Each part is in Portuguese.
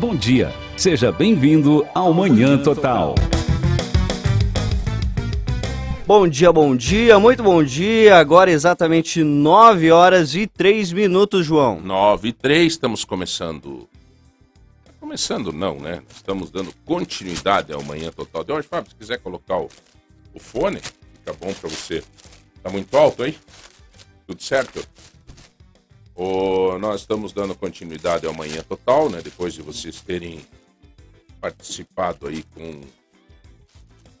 Bom dia, seja bem-vindo ao Manhã Total. Bom dia, bom dia, muito bom dia. Agora exatamente 9 horas e 3 minutos, João. 9 e 3, estamos começando. Começando não, né? Estamos dando continuidade ao Manhã Total de hoje. Fábio, se quiser colocar o, o fone, fica bom para você. Tá muito alto aí? Tudo certo? O, nós estamos dando continuidade ao Manhã Total, né? Depois de vocês terem participado aí com,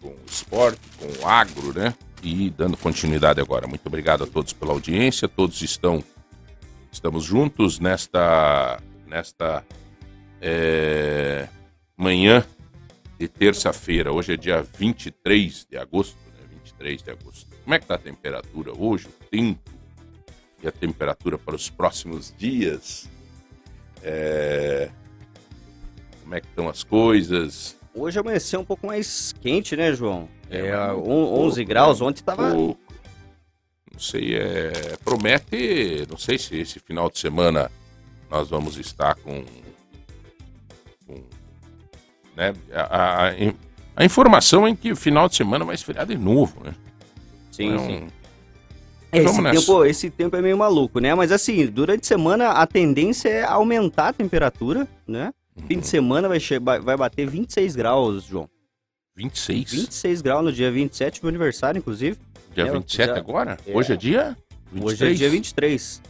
com o esporte, com o agro, né? E dando continuidade agora. Muito obrigado a todos pela audiência. Todos estão estamos juntos nesta nesta é, manhã de terça-feira. Hoje é dia 23 de agosto, né? 23 de agosto. Como é que tá a temperatura hoje? O tempo e a temperatura para os próximos dias. É... Como é que estão as coisas? Hoje amanheceu um pouco mais quente, né, João? É, É, um on- 11 pouco, graus, né? ontem tava... Pouco. Não sei, é... promete, não sei se esse final de semana nós vamos estar com, com né? a, a- a- informação é que o final de semana vai esfriar de novo, né? Sim, Então, sim. Esse vamos nessa. tempo, esse tempo é meio maluco, né? Mas assim, durante a semana a tendência é aumentar a temperatura, né? Fim Uhum. de semana vai, vai vai bater 26 graus, João. 26? 26 graus no dia 27, meu aniversário, inclusive. Dia É, 27 já- agora? é. Hoje é dia? 23? Hoje é dia 23.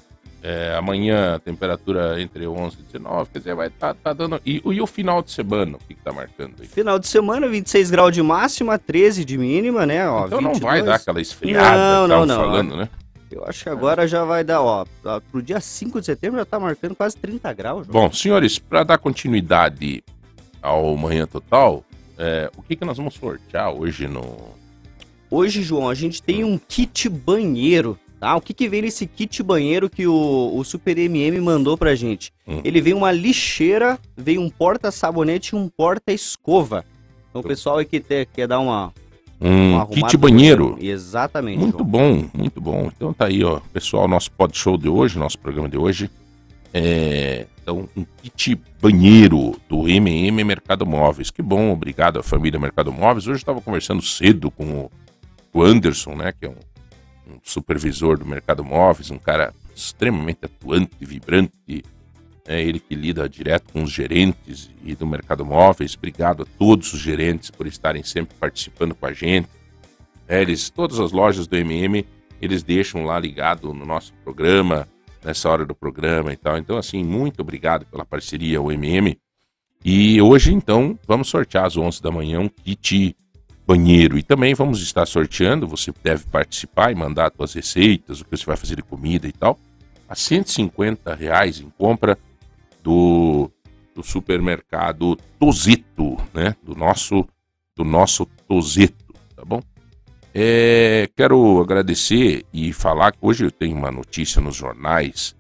É, amanhã a temperatura entre 11 e 19, quer dizer, vai tá, tá dando. E, e o final de semana, o que, que tá marcando aí? Final de semana, 26 graus de máxima, 13 de mínima, né? Ó, então não 22. vai dar aquela esfriada Não, que não, não. falando, né? Eu acho que agora já vai dar, ó, pro dia 5 de setembro já tá marcando quase 30 graus. João. Bom, senhores, para dar continuidade ao Manhã Total, é, o que, que nós vamos sortear hoje no. Hoje, João, a gente tem um kit banheiro, tá? O que que vem nesse kit banheiro que o, o Super MM mandou pra gente? Hum. Ele vem uma lixeira, vem um porta-sabonete e um porta-escova. Então o pessoal aí que te- quer dar uma, Um uma kit banheiro. Exatamente, Muito João. bom, muito bom. Então tá aí, ó, pessoal, nosso pod show de hoje, nosso programa de hoje. É, então, um kit banheiro do MM Mercado Móveis. Que bom, obrigado à família Mercado Móveis. Hoje eu estava conversando cedo com o, o Anderson, né, que é um, um supervisor do Mercado Móveis, um cara extremamente atuante, vibrante. É ele que lida direto com os gerentes e do Mercado Móveis. Obrigado a todos os gerentes por estarem sempre participando com a gente. É, eles, todas as lojas do MM, eles deixam lá ligado no nosso programa, nessa hora do programa e tal. Então, assim, muito obrigado pela parceria ao MM. E hoje, então, vamos sortear às 11 da manhã um kit banheiro. E também vamos estar sorteando, você deve participar e mandar as suas receitas, o que você vai fazer de comida e tal, a 150 reais em compra do, do supermercado Tozeto, né? Do nosso, do nosso Tozeto, tá bom? É, quero agradecer e falar que hoje eu tenho uma notícia nos jornais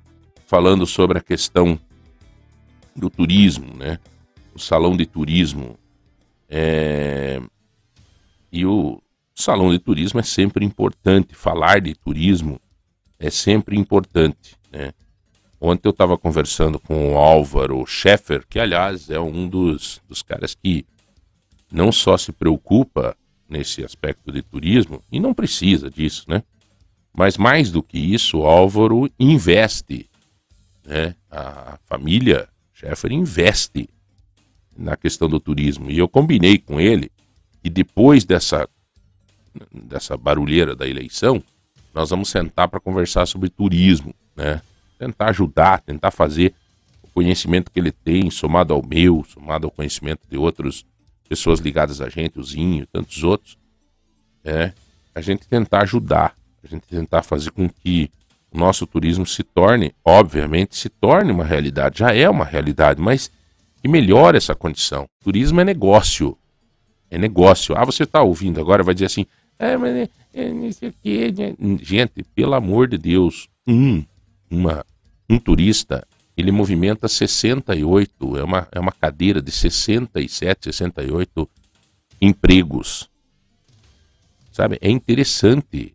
falando sobre a questão do turismo, né? O salão de turismo. É, e o salão de turismo é sempre importante. Falar de turismo é sempre importante, né? Ontem eu estava conversando com o Álvaro Scheffer, que aliás é um dos, dos caras que não só se preocupa nesse aspecto de turismo, e não precisa disso, né? Mas mais do que isso, o Álvaro investe, né? A família Scheffer investe na questão do turismo. E eu combinei com ele que depois dessa, dessa barulheira da eleição, nós vamos sentar para conversar sobre turismo, né? Tentar ajudar, tentar fazer o conhecimento que ele tem, somado ao meu, somado ao conhecimento de outras pessoas ligadas a gente, o Zinho, tantos outros, é a gente tentar ajudar, a gente tentar fazer com que o nosso turismo se torne, obviamente, se torne uma realidade, já é uma realidade, mas que melhore essa condição. Turismo é negócio, é negócio. Ah, você está ouvindo agora, vai dizer assim, é, mas é, é, não sei né? gente, pelo amor de Deus, um, uma, um turista, ele movimenta 68, é uma, é uma cadeira de 67, 68 empregos. Sabe? É interessante.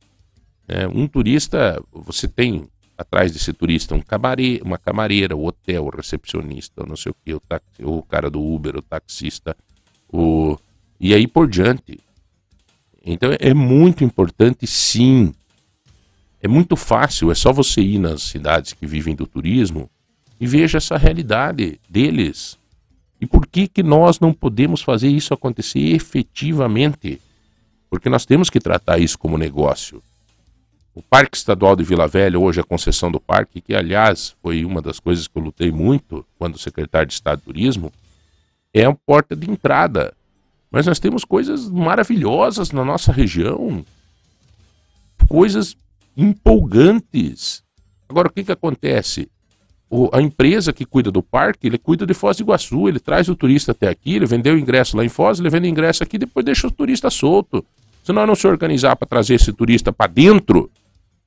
né? Um turista, você tem atrás desse turista um camarê, uma camareira, o hotel, o recepcionista, não sei o que, o, o cara do Uber, o taxista, o e aí por diante. Então é muito importante, sim. É muito fácil, é só você ir nas cidades que vivem do turismo e veja essa realidade deles. E por que que nós não podemos fazer isso acontecer efetivamente? Porque nós temos que tratar isso como negócio. O Parque Estadual de Vila Velha, hoje a concessão do parque, que aliás foi uma das coisas que eu lutei muito quando secretário de Estado de Turismo, é a porta de entrada. Mas nós temos coisas maravilhosas na nossa região, coisas empolgantes. Agora, o que, que acontece? O, a empresa que cuida do parque, ele cuida de Foz do Iguaçu, ele traz o turista até aqui, ele vendeu o ingresso lá em Foz, ele vende o ingresso aqui, depois deixa o turista solto. Se nós não se organizar para trazer esse turista para dentro,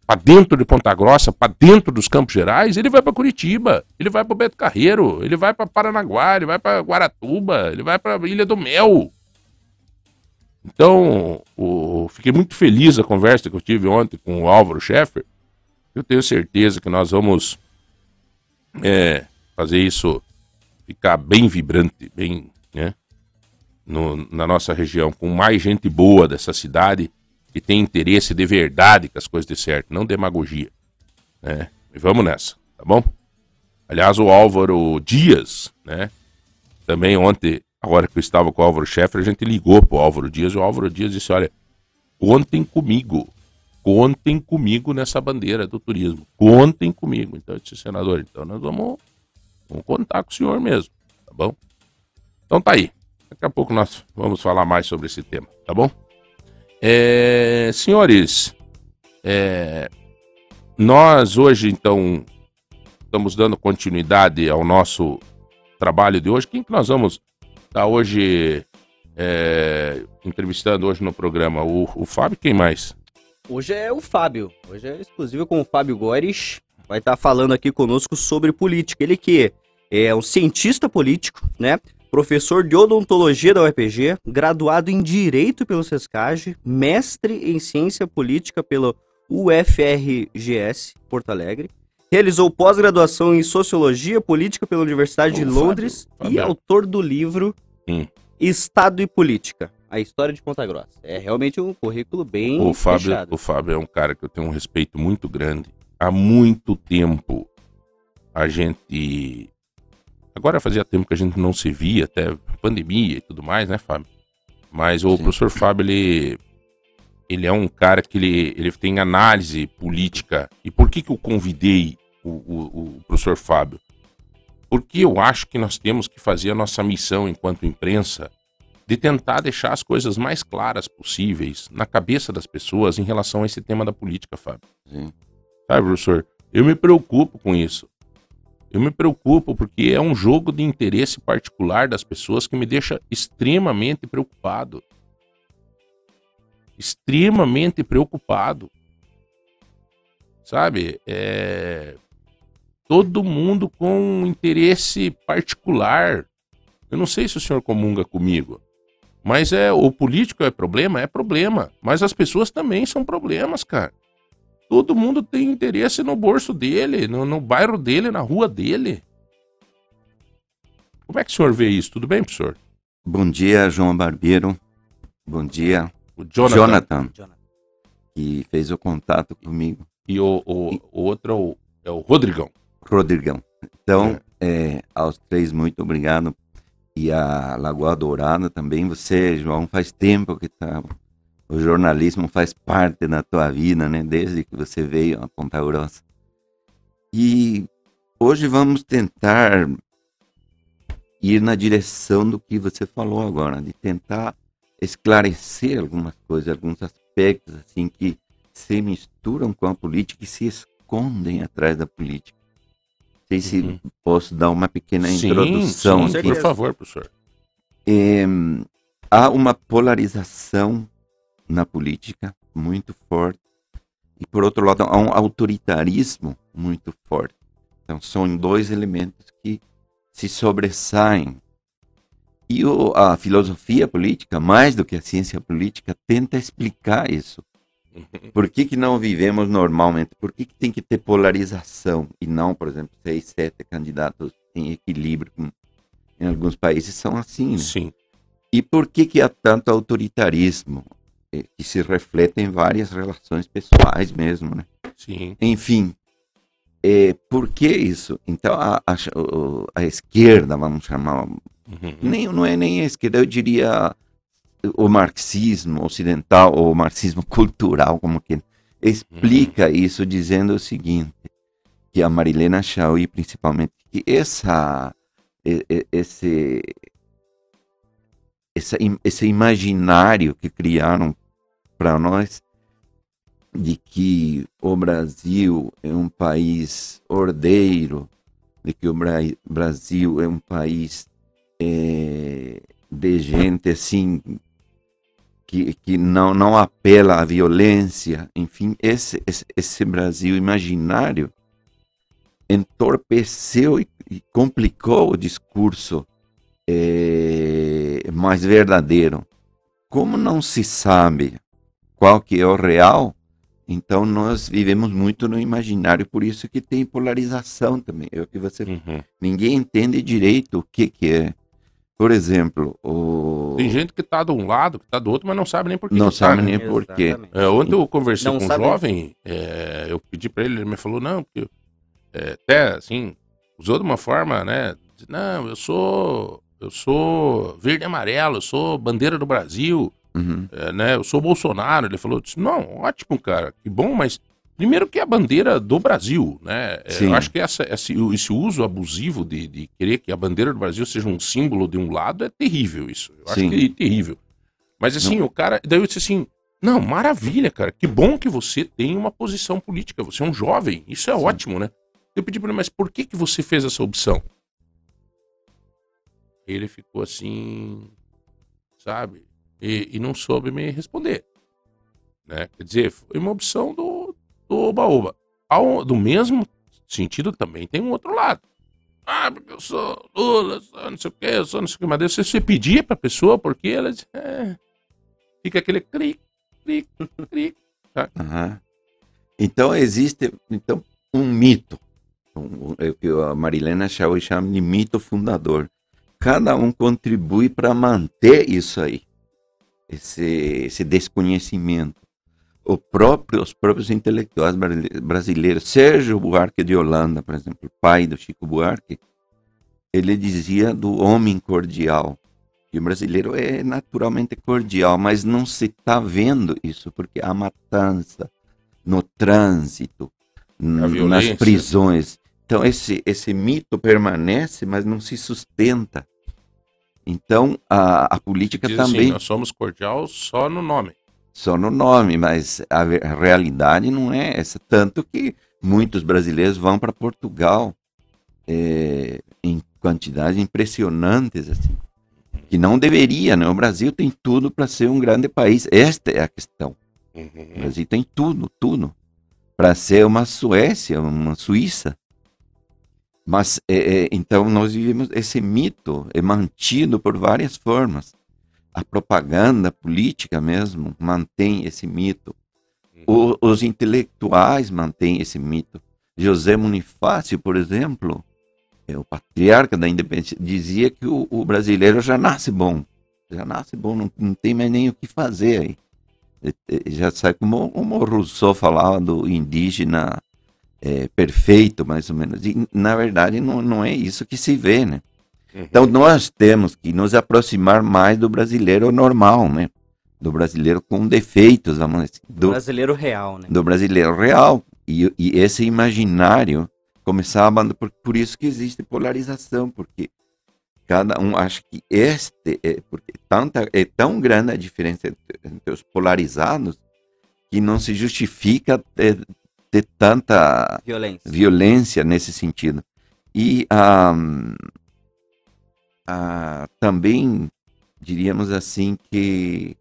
para dentro de Ponta Grossa, para dentro dos Campos Gerais, ele vai para Curitiba, ele vai para Beto Carreiro, ele vai para Paranaguá, ele vai para Guaratuba, ele vai para Ilha do Mel. Então, o, fiquei muito feliz a conversa que eu tive ontem com o Álvaro Scheffer. Eu tenho certeza que nós vamos é, fazer isso ficar bem vibrante, bem, né? No, na nossa região, com mais gente boa dessa cidade que tem interesse de verdade que as coisas dê certo, não demagogia. Né? E vamos nessa, tá bom? Aliás, o Álvaro Dias, né? Também ontem, agora que eu estava com o Álvaro Scheffer, a gente ligou pro Álvaro Dias e o Álvaro Dias disse: olha, contem comigo contem comigo nessa bandeira do turismo. Contem comigo. Então, eu disse, senador, então nós vamos, vamos contar com o senhor mesmo, tá bom? Então tá aí. Daqui a pouco nós vamos falar mais sobre esse tema, tá bom? É, senhores, é, nós hoje, então, estamos dando continuidade ao nosso trabalho de hoje. Quem que nós vamos tá hoje é, entrevistando hoje no programa? O, o Fábio, quem mais? Hoje é o Fábio. Hoje é exclusivo com o Fábio Gores. Vai estar tá falando aqui conosco sobre política. Ele que é um cientista político, né? Professor de odontologia da UEPG, graduado em Direito pelo SESCAGE, mestre em Ciência Política pelo UFRGS, Porto Alegre. Realizou pós-graduação em Sociologia Política pela Universidade de Londres Fábio, Fábio. e autor do livro hum. Estado e Política. A história de Ponta Grossa. É realmente um currículo bem o Fábio, fechado. O Fábio é um cara que eu tenho um respeito muito grande. Há muito tempo a gente. Agora fazia tempo que a gente não se via, até pandemia e tudo mais, né, Fábio? Mas o Sim. professor Fábio, ele, ele é um cara que ele, ele tem análise política. E por que, que eu convidei o, o, o professor Fábio? Porque eu acho que nós temos que fazer a nossa missão enquanto imprensa de tentar deixar as coisas mais claras possíveis na cabeça das pessoas em relação a esse tema da política, Fábio. Sim. Sabe, professor? Eu me preocupo com isso. Eu me preocupo porque é um jogo de interesse particular das pessoas que me deixa extremamente preocupado. Extremamente preocupado. Sabe? É... Todo mundo com um interesse particular. Eu não sei se o senhor comunga comigo. Mas é o político é problema? É problema. Mas as pessoas também são problemas, cara. Todo mundo tem interesse no bolso dele, no, no bairro dele, na rua dele. Como é que o senhor vê isso? Tudo bem, professor? Bom dia, João Barbeiro. Bom dia, o Jonathan. Jonathan. Que fez o contato comigo. E o, o, e... o outro é o, é o Rodrigão. Rodrigão. Então, é. É, aos três, muito obrigado e a Lagoa Dourada também. Você, João, faz tempo que tá. O jornalismo faz parte da tua vida, né? Desde que você veio a Ponta Grossa. E hoje vamos tentar ir na direção do que você falou agora, de tentar esclarecer algumas coisas, alguns aspectos assim que se misturam com a política e se escondem atrás da política sei se uhum. posso dar uma pequena sim, introdução. Sim, por favor, professor. É, há uma polarização na política muito forte e, por outro lado, há um autoritarismo muito forte. Então, são dois elementos que se sobressaem. E o, a filosofia política, mais do que a ciência política, tenta explicar isso. Por que, que não vivemos normalmente? Por que, que tem que ter polarização e não, por exemplo, seis, sete candidatos em equilíbrio? Em alguns países são assim. Né? Sim. E por que, que há tanto autoritarismo? eh, Que se reflete em várias relações pessoais mesmo, né? Sim. Enfim, é, por que isso? Então, a, a, a esquerda, vamos chamar, Uhum. nem, não é nem a esquerda, eu diria o marxismo ocidental, ou o marxismo cultural, como que explica isso dizendo o seguinte, que a Marilena Chauí, principalmente, que essa, esse, essa, esse imaginário que criaram para nós de que o Brasil é um país ordeiro, de que o Bra- Brasil é um país eh, de gente assim que, que não, não apela à violência, enfim, esse, esse, esse Brasil imaginário entorpeceu e, e complicou o discurso eh, mais verdadeiro. Como não se sabe qual que é o real, então nós vivemos muito no imaginário, por isso que tem polarização também. É o que você Uhum. ninguém entende direito o que que é. Por exemplo, o Tem gente que tá de um lado, que tá do outro, mas não sabe nem por que não que tá, sabe né? nem por quê. É, ontem eu conversei Não com um jovem, é, eu pedi pra ele, ele me falou, não, porque é, até assim, usou de uma forma, né? Não, eu sou. Eu sou verde e amarelo, eu sou bandeira do Brasil, Uhum. é, né? Eu sou Bolsonaro. Ele falou, disse, não, ótimo, cara, que bom, mas primeiro que é a bandeira do Brasil, né? É, Sim. Eu acho que essa, esse, esse uso abusivo de, de querer que a bandeira do Brasil seja um símbolo de um lado é terrível isso. Eu Sim. acho que é terrível. Mas assim, o cara. Daí eu disse assim: não, maravilha, cara. Que bom que você tem uma posição política. Você é um jovem. Isso é Sim. ótimo, né? Eu pedi pra ele, mas por que, que você fez essa opção? Ele ficou assim, sabe? E, e não soube me responder. Né? Quer dizer, foi uma opção do, do Oba-Oba. Ao- Do mesmo sentido também tem um outro lado. Ah, porque eu sou Lula, eu sou não sei o que, eu sou não sei o que. Mas você, você pedir pra pessoa, porque ela é, fica aquele clique, clique, clique. Aham. Então existe então um mito, que a Marilena Chauí chama de mito fundador. Cada um contribui para manter isso aí, esse, esse desconhecimento. Próprio, os próprios intelectuais brasile- brasileiros, Sérgio Buarque de Holanda, por exemplo, pai do Chico Buarque, ele dizia do homem cordial. E o brasileiro é naturalmente cordial, mas não se está vendo isso, porque há matança no trânsito, nas prisões. Então, esse, esse mito permanece, mas não se sustenta. Então, a, a política Diz também, assim, nós somos cordial só no nome. Só no nome, mas a, realidade não é essa. Tanto que muitos brasileiros vão para Portugal eh, em quantidades impressionantes, assim, que não deveria, né? O Brasil tem tudo para ser um grande país. Esta é a questão. O Brasil tem tudo, tudo. Para ser uma Suécia, uma Suíça. Mas, é, é, então, nós vivemos esse mito, é mantido por várias formas. A propaganda política mesmo mantém esse mito. O- os intelectuais mantêm esse mito. José Bonifácio, por exemplo, é o patriarca da independência, dizia que o, o brasileiro já nasce bom. Já nasce bom, não, não tem mais nem o que fazer aí. Já sabe como, como o Rousseau falava do indígena é, perfeito, mais ou menos. E, na verdade, não, não é isso que se vê, né? Então, nós temos que nos aproximar mais do brasileiro normal, né? Do brasileiro com defeitos, vamos dizer, do, Brasileiro real, né? do brasileiro real. E, e esse imaginário começava, por, por isso que existe polarização, porque cada um acha que este, é, porque tanta, é tão grande a diferença entre, os polarizados que não se justifica ter, ter tanta Violência. violência nesse sentido. E ahm, ah, também diríamos assim que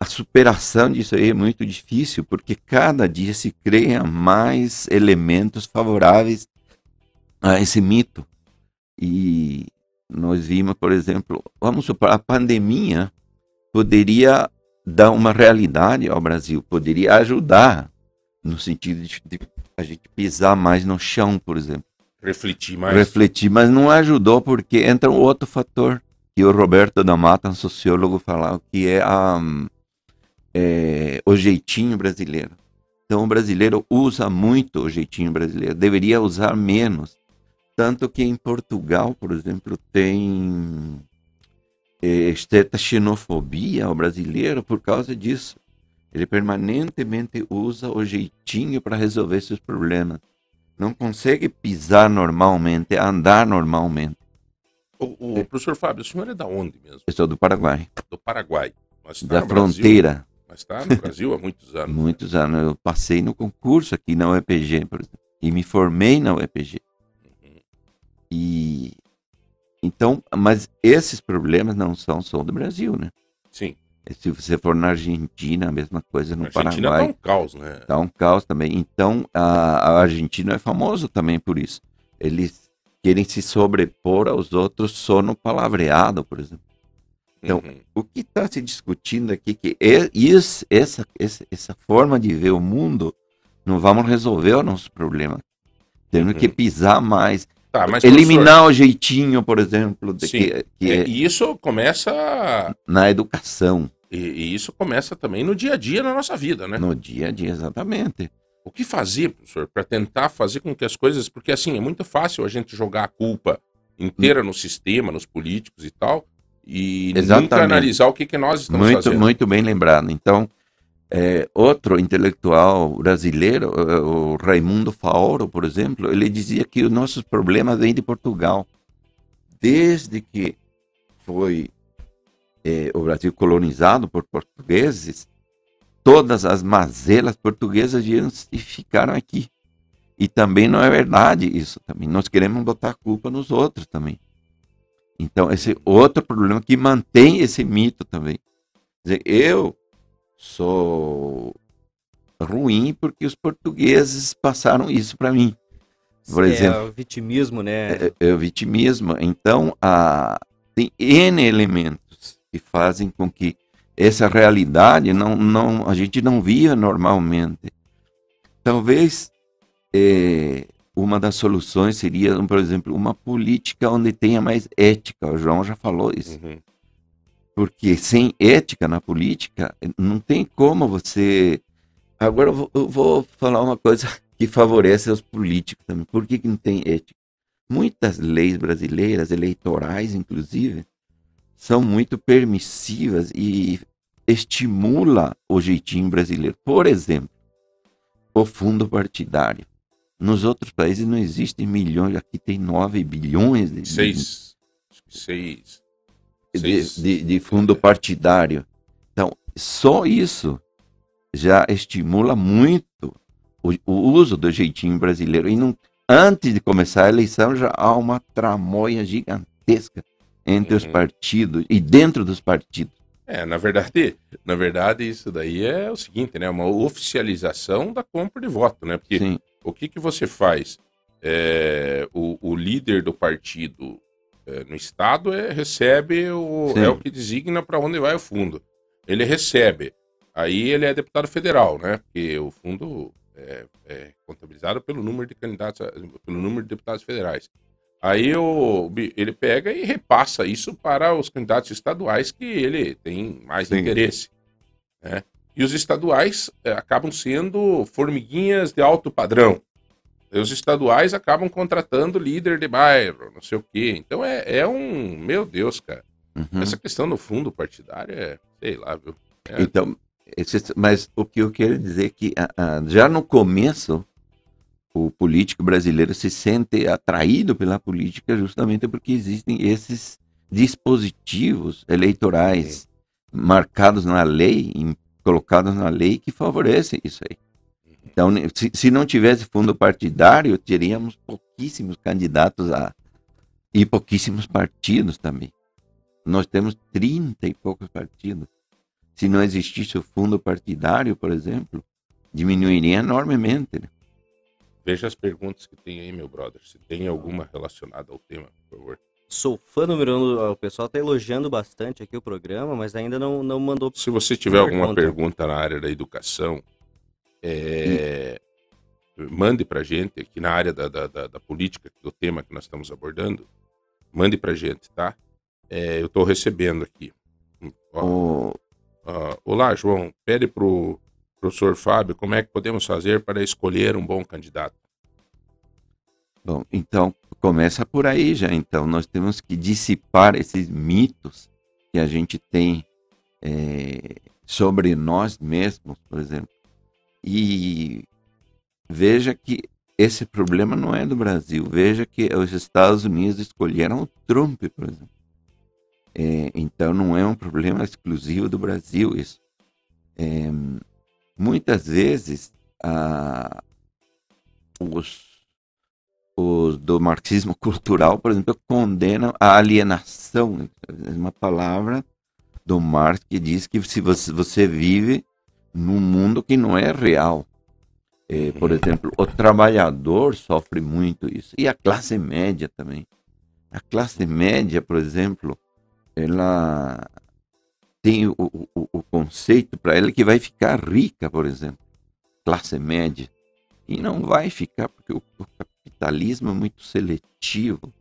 a superação disso aí é muito difícil, porque cada dia se cria mais elementos favoráveis a esse mito. E nós vimos, por exemplo, vamos supor, a pandemia poderia dá uma realidade ao Brasil, poderia ajudar no sentido de, de a gente pisar mais no chão, por exemplo. Refletir mais. Refletir, mas não ajudou porque entra um outro fator que o Roberto da Mata, um sociólogo, falava que é, a, é o jeitinho brasileiro. Então o brasileiro usa muito o jeitinho brasileiro, deveria usar menos. Tanto que em Portugal, por exemplo, tem é, certa xenofobia ao brasileiro por causa disso. Ele permanentemente usa o jeitinho para resolver seus problemas. Não consegue pisar normalmente, andar normalmente. O, o professor Fábio, o senhor é da onde mesmo? Eu sou do Paraguai. Do Paraguai. Tá da no Brasil, fronteira. mas está no Brasil há muitos anos. Muitos anos. Eu passei no concurso aqui na UEPG, por exemplo, e me formei na UEPG. Uhum. E então, mas esses problemas não são só do Brasil, né? Sim. Se você for na Argentina, a mesma coisa no a Argentina Paraguai. tá um caos, né? Tá um caos também. Então, a, a Argentina é famoso também por isso. Eles querem se sobrepor aos outros só no palavreado, por exemplo. Então, Uhum. O que está se discutindo aqui que é isso, essa, essa, essa forma de ver o mundo não vamos resolver o nosso problema. Temos Uhum. que pisar mais, Tá, mas eliminar o jeitinho, por exemplo, de Sim. que, que professor, é é, e isso começa na educação, e, e isso começa também no dia a dia na nossa vida, né? no dia a dia, exatamente. O que fazer, professor, para tentar fazer com que as coisas. Porque, assim, é muito fácil a gente jogar a culpa inteira no sistema, nos políticos e tal, e nunca Exatamente. analisar o que, que nós estamos Muito, fazendo. muito bem lembrado. Então, é, outro intelectual brasileiro, eh, o Raimundo Faoro, por exemplo, ele dizia que os nossos problemas vêm de Portugal. Desde que foi eh, o Brasil colonizado por portugueses, todas as mazelas portuguesas vieram e ficaram aqui. E também não é verdade isso também. Nós queremos botar a culpa nos outros também. Então, esse é outro problema que mantém esse mito também. Quer dizer, eu sou ruim porque os portugueses passaram isso para mim. Por é, exemplo, o vitimismo, né? é, é o vitimismo. Então, a, tem N elementos que fazem com que essa realidade não, não, a gente não via normalmente. Talvez é, uma das soluções seria, por exemplo, uma política onde tenha mais ética. O João já falou isso. Uhum. Porque sem ética na política, não tem como você. Agora eu vou, eu vou falar uma coisa que favorece os políticos também. Por que, que não tem ética? Muitas leis brasileiras, eleitorais inclusive, são muito permissivas e estimula o jeitinho brasileiro. Por exemplo, o fundo partidário. Nos outros países não existem milhões, aqui tem 9 bilhões de, Seis. acho que Seis. De, de, de fundo partidário. Então, só isso já estimula muito o, o uso do jeitinho brasileiro. E não, antes de começar a eleição, já há uma tramóia gigantesca entre os Uhum. partidos e dentro dos partidos. É, na verdade, na verdade, isso daí é o seguinte, né? Uma oficialização da compra de voto, né? Porque Sim, o que, que você faz? É, o, o líder do partido é, no estado é, recebe o, Sim. é o que designa para onde vai o fundo. Ele recebe. Aí ele é deputado federal, né? Porque o fundo é, é contabilizado pelo número de candidatos, a- pelo número de deputados federais. Aí o, ele pega e repassa isso para os candidatos estaduais que ele tem mais Sim. interesse. Né? E os estaduais eh, acabam sendo formiguinhas de alto padrão. Os estaduais acabam contratando líder de bairro, não sei o quê. Então é, é um. Meu Deus, cara. uhum. Essa questão do fundo partidário é. Sei lá, viu? É. Então, mas o que eu quero dizer é que ah, ah, já no começo o político brasileiro se sente atraído pela política justamente porque existem esses dispositivos eleitorais marcados na lei, colocados na lei que favorecem isso aí. Então, se, se não tivesse fundo partidário, teríamos pouquíssimos candidatos a e pouquíssimos partidos também. Nós temos 30 e poucos partidos. Se não existisse o fundo partidário, por exemplo, diminuiria enormemente. né? Veja as perguntas que tem aí, meu brother. Se tem alguma relacionada ao tema, por favor. Sou fã número um, o pessoal tá elogiando bastante aqui o programa, mas ainda não, não mandou. Se você tiver alguma pergunta na área da educação, é, mande para gente aqui na área da, da, da, da, política, do tema que nós estamos abordando, mande para gente, tá? É, eu estou recebendo aqui. Ó, oh. olá, João, pede pro professor Fábio como é que podemos fazer para escolher um bom candidato. Bom, então começa por aí já. Então nós temos que dissipar esses mitos que a gente tem é, sobre nós mesmos, por exemplo. E veja que esse problema não é do Brasil. Veja que os Estados Unidos escolheram o Trump, por exemplo. É, então não é um problema exclusivo do Brasil isso. É, muitas vezes os, os do marxismo cultural, por exemplo, condenam a alienação. É uma palavra do Marx que diz que se você, você vive num mundo que não é real. É, por uhum. exemplo, o trabalhador sofre muito isso. E a classe média também. A classe média, por exemplo, ela tem o, o, o conceito para ela que vai ficar rica, por exemplo. Classe média. E não vai ficar, porque o, o capitalismo é muito seletivo.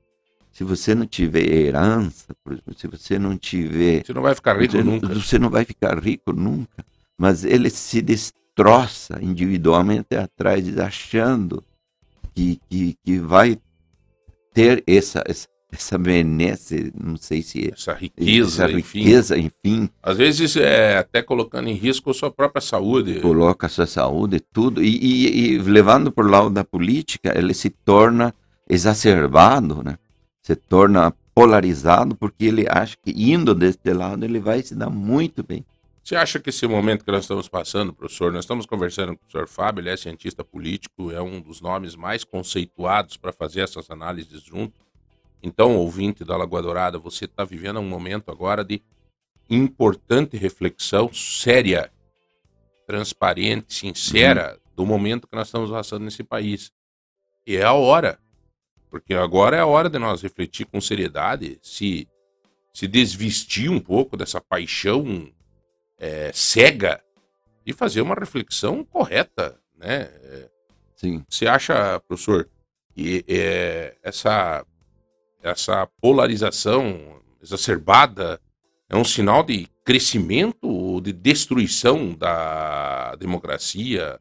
Se você não tiver herança, por exemplo, se você não tiver. Você não vai ficar rico você, nunca. Você não vai ficar rico nunca. Mas ele se destroça individualmente atrás, achando que, que, que vai ter essa, essa, essa benesse, não sei se essa riqueza, essa riqueza enfim. enfim. Às vezes é até colocando em risco a sua própria saúde. Coloca a sua saúde, tudo. E, e, e levando por lado da política, ele se torna exacerbado, né? Se torna polarizado porque ele acha que indo deste lado ele vai se dar muito bem. Você acha que esse momento que nós estamos passando, professor, nós estamos conversando com o professor Fábio, ele é cientista político, é um dos nomes mais conceituados para fazer essas análises junto. Então, ouvinte da Lagoa Dourada, você está vivendo um momento agora de importante reflexão séria, transparente, sincera, uhum. do momento que nós estamos passando nesse país. E é a hora. Porque agora é a hora de nós refletir com seriedade, se, se desvestir um pouco dessa paixão é, cega e fazer uma reflexão correta, né? Sim. Você acha, professor, que é, essa essa polarização exacerbada é um sinal de crescimento ou de destruição da democracia?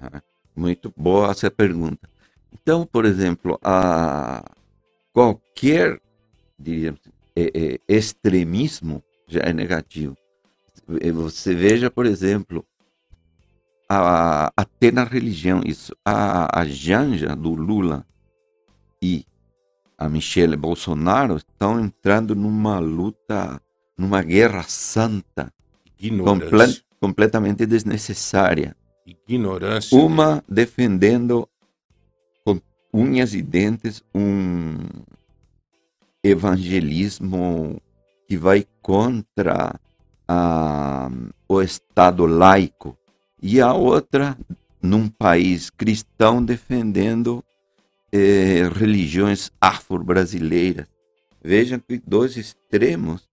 Muito boa essa pergunta. Então, por exemplo, a qualquer diríamos, é, é, extremismo já é negativo. Você veja, por exemplo, a, até na religião, isso, a, a Janja do Lula e a Michelle Bolsonaro estão entrando numa luta, numa guerra santa, comple completamente desnecessária. Ignorância. Uma defendendo com unhas e dentes um evangelismo que vai contra a, o Estado laico, e a outra num país cristão defendendo eh, religiões afro-brasileiras. Vejam que dois extremos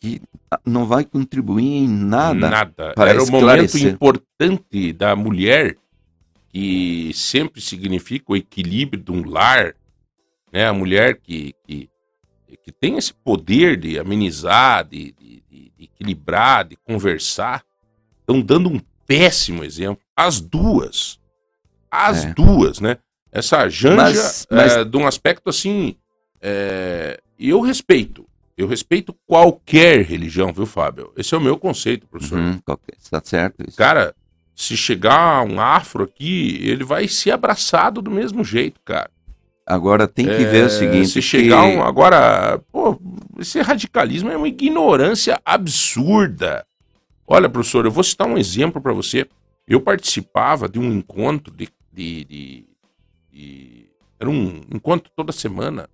que não vai contribuir em nada. Nada. Para Era o momento importante da mulher, que sempre significa o equilíbrio de um lar, né? A mulher que, que, que tem esse poder de amenizar, de, de, de equilibrar, de conversar, estão dando um péssimo exemplo. As duas. As é. duas, né? Essa Janja, mas, mas... É, de um aspecto assim. É, e eu respeito. Eu respeito qualquer religião, viu, Fábio? Esse é o meu conceito, professor. Uhum, tá certo. Isso. Cara, se chegar um afro aqui, ele vai ser abraçado do mesmo jeito, cara. Agora tem que é, ver o é, seguinte. Se chegar um. Agora, pô, esse radicalismo é uma ignorância absurda. Olha, professor, eu vou citar um exemplo para você. Eu participava de um encontro de, de, de e era um encontro toda semana,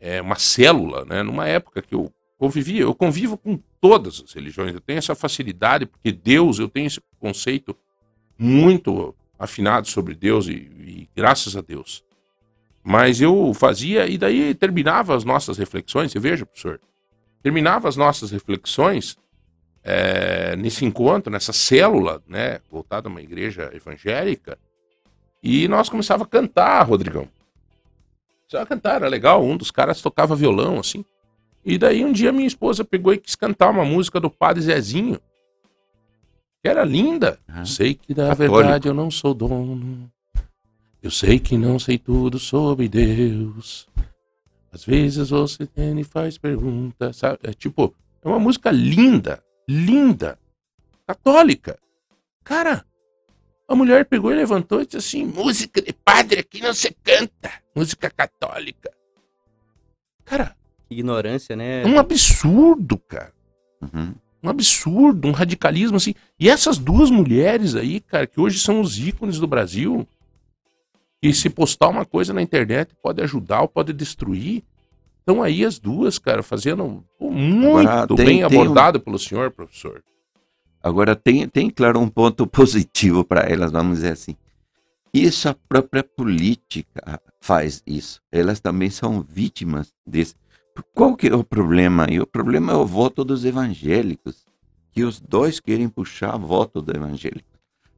é uma célula, né? Numa época que eu convivia, eu convivo com todas as religiões, eu tenho essa facilidade, porque Deus, eu tenho esse conceito muito afinado sobre Deus e, e graças a Deus. Mas eu fazia, e daí terminava as nossas reflexões, você veja, professor, terminava as nossas reflexões é, nesse encontro, nessa célula, né, voltada a uma igreja evangélica, e nós começava a cantar, Rodrigão. Começava a cantar, era legal, um dos caras tocava violão, assim. E daí um dia minha esposa pegou e quis cantar uma música do Padre Zezinho, que era linda. Uhum. Sei que da Católico. verdade eu não sou dono. Eu sei que não sei tudo sobre Deus. Às vezes você tem e faz perguntas, sabe? É tipo, é uma música linda, linda, católica. Cara, a mulher pegou e levantou e disse assim: música de padre aqui não se canta, música católica. Cara, Ignorância, né? é um absurdo, cara. Uhum. Um absurdo, um radicalismo assim. E essas duas mulheres aí, cara, que hoje são os ícones do Brasil, e se postar uma coisa na internet pode ajudar ou pode destruir. Estão aí as duas, cara, fazendo muito Agora, tem- bem tem um- abordado pelo senhor, professor. Agora, tem, tem, claro, um ponto positivo para elas, vamos dizer assim. Isso a própria política faz isso. Elas também são vítimas desse. Qual que é o problema aí? O problema é o voto dos evangélicos, que os dois querem puxar voto do evangélico.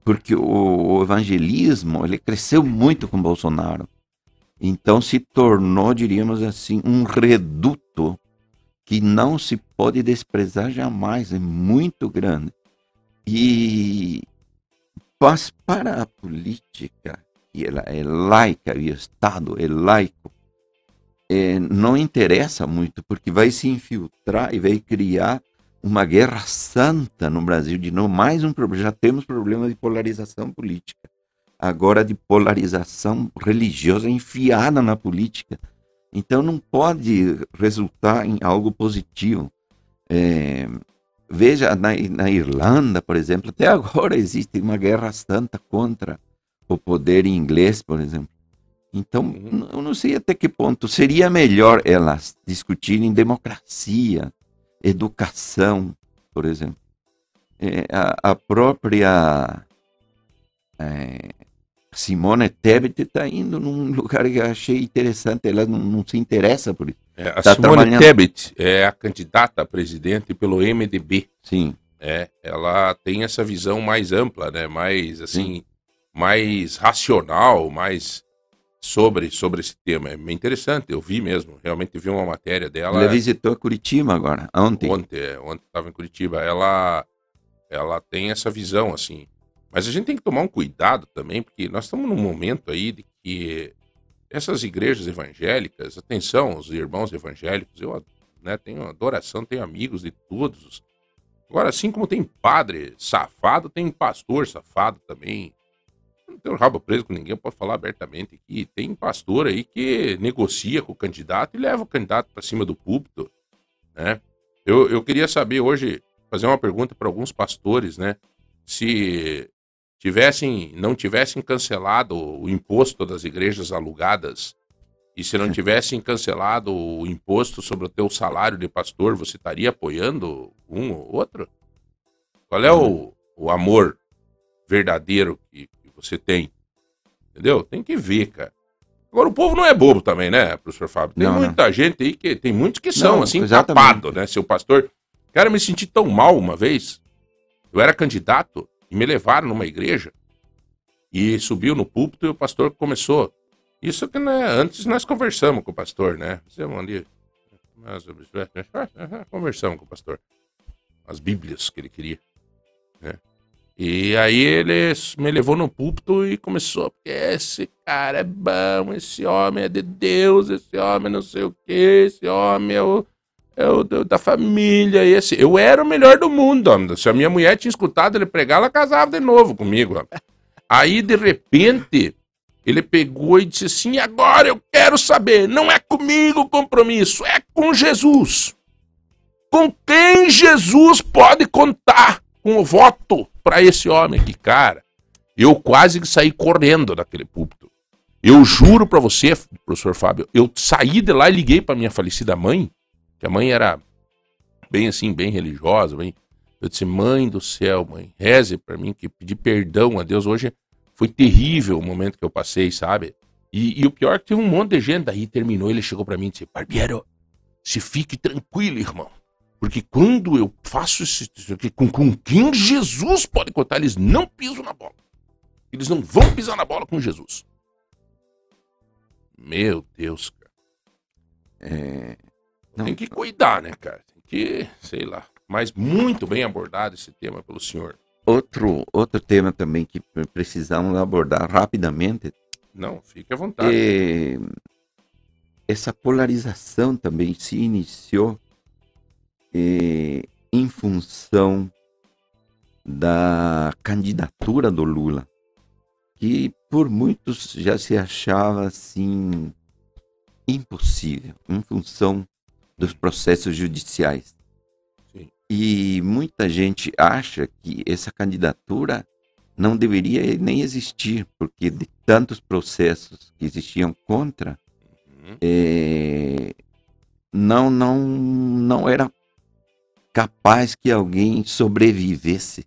Porque o, o evangelismo, ele cresceu muito com Bolsonaro. Então se tornou, diríamos assim, um reduto que não se pode desprezar jamais, é muito grande. E mas para a política, que ela é laica e o Estado é laico, eh, não interessa muito, porque vai se infiltrar e vai criar uma guerra santa no Brasil. De novo, mais um problema. Já temos problema de polarização política. Agora de polarização religiosa enfiada na política. Então não pode resultar em algo positivo. Eh, Veja, na, na Irlanda, por exemplo, até agora existe uma guerra santa contra o poder inglês, por exemplo. Então, Uhum. eu não sei até que ponto seria melhor elas discutirem democracia, educação, por exemplo. É, a, a própria é, Simone Tebet está indo num lugar que eu achei interessante, ela não, não se interessa por isso. É, a Tá Simone trabalhando. Tebet é a candidata a presidente pelo MDB. Sim, É, ela tem essa visão mais ampla, né? Mais assim, mais racional, mais sobre sobre esse tema. É interessante. Eu vi mesmo, realmente vi uma matéria dela ela visitou Curitiba agora, ontem. ontem, é, ontem estava em Curitiba. Ela ela tem essa visão assim. Mas a gente tem que tomar um cuidado também, porque nós estamos num momento aí de que essas igrejas evangélicas, atenção, os irmãos evangélicos, eu né, tenho adoração, tenho amigos de todos. Agora, assim como tem padre safado, tem pastor safado também. Não tenho rabo preso com ninguém, pode falar abertamente aqui. Tem pastor aí que negocia com o candidato e leva o candidato para cima do púlpito, né? Eu, eu queria saber hoje, fazer uma pergunta para alguns pastores, né? Se tivessem, não tivessem cancelado o imposto das igrejas alugadas e se não tivessem cancelado o imposto sobre o teu salário de pastor, você estaria apoiando um ou outro? Qual é o, o amor verdadeiro que, que você tem? Entendeu? Tem que ver, cara. Agora, o povo não é bobo também, né, professor Fábio? Tem Não, não. muita gente aí que. Tem muitos que são, Não, assim, tapados, né? Seu pastor. Cara, eu me senti tão mal uma vez. Eu era candidato e me levaram numa igreja. E subiu no púlpito e o pastor começou. Isso que né, antes nós conversamos com o pastor, né? Fizemos ali. nós Conversamos com o pastor. As bíblias que ele queria. Né? E aí ele me levou no púlpito e começou. Porque esse cara é bom, esse homem é de Deus, esse homem não sei o que, esse homem é o, é o da família. Esse. Eu era o melhor do mundo, homem. Se a minha mulher tinha escutado ele pregar, ela casava de novo comigo. homem. Aí, de repente, ele pegou e disse assim: agora eu quero saber, não é comigo o compromisso, é com Jesus. Com quem Jesus pode contar com o voto para esse homem aqui, cara? Eu quase que saí correndo daquele púlpito. Eu juro para você, professor Fábio, eu saí de lá e liguei para minha falecida mãe, que a mãe era bem assim, bem religiosa, bem. Eu disse: "Mãe do céu, mãe, reze para mim que pedir perdão a Deus hoje foi terrível o momento que eu passei, sabe? E, e o pior é que tem um monte de gente. Daí terminou, ele chegou para mim e disse: Barbiero, se fique tranquilo, irmão. Porque quando eu faço isso aqui, com, com quem Jesus pode contar, eles não pisam na bola. Eles não vão pisar na bola com Jesus. Meu Deus, cara. É, não, Tem que cuidar, né, cara? Tem que, sei lá. Mas muito bem abordado esse tema pelo senhor. outro, outro tema também que pre- precisamos abordar rapidamente Não, fique à vontade. é essa polarização também se iniciou é, em função da candidatura do Lula, que por muitos já se achava assim impossível, em função dos processos judiciais. Sim. E muita gente acha que essa candidatura não deveria nem existir, porque de tantos processos que existiam contra, Uhum. eh, não, não, não era capaz que alguém sobrevivesse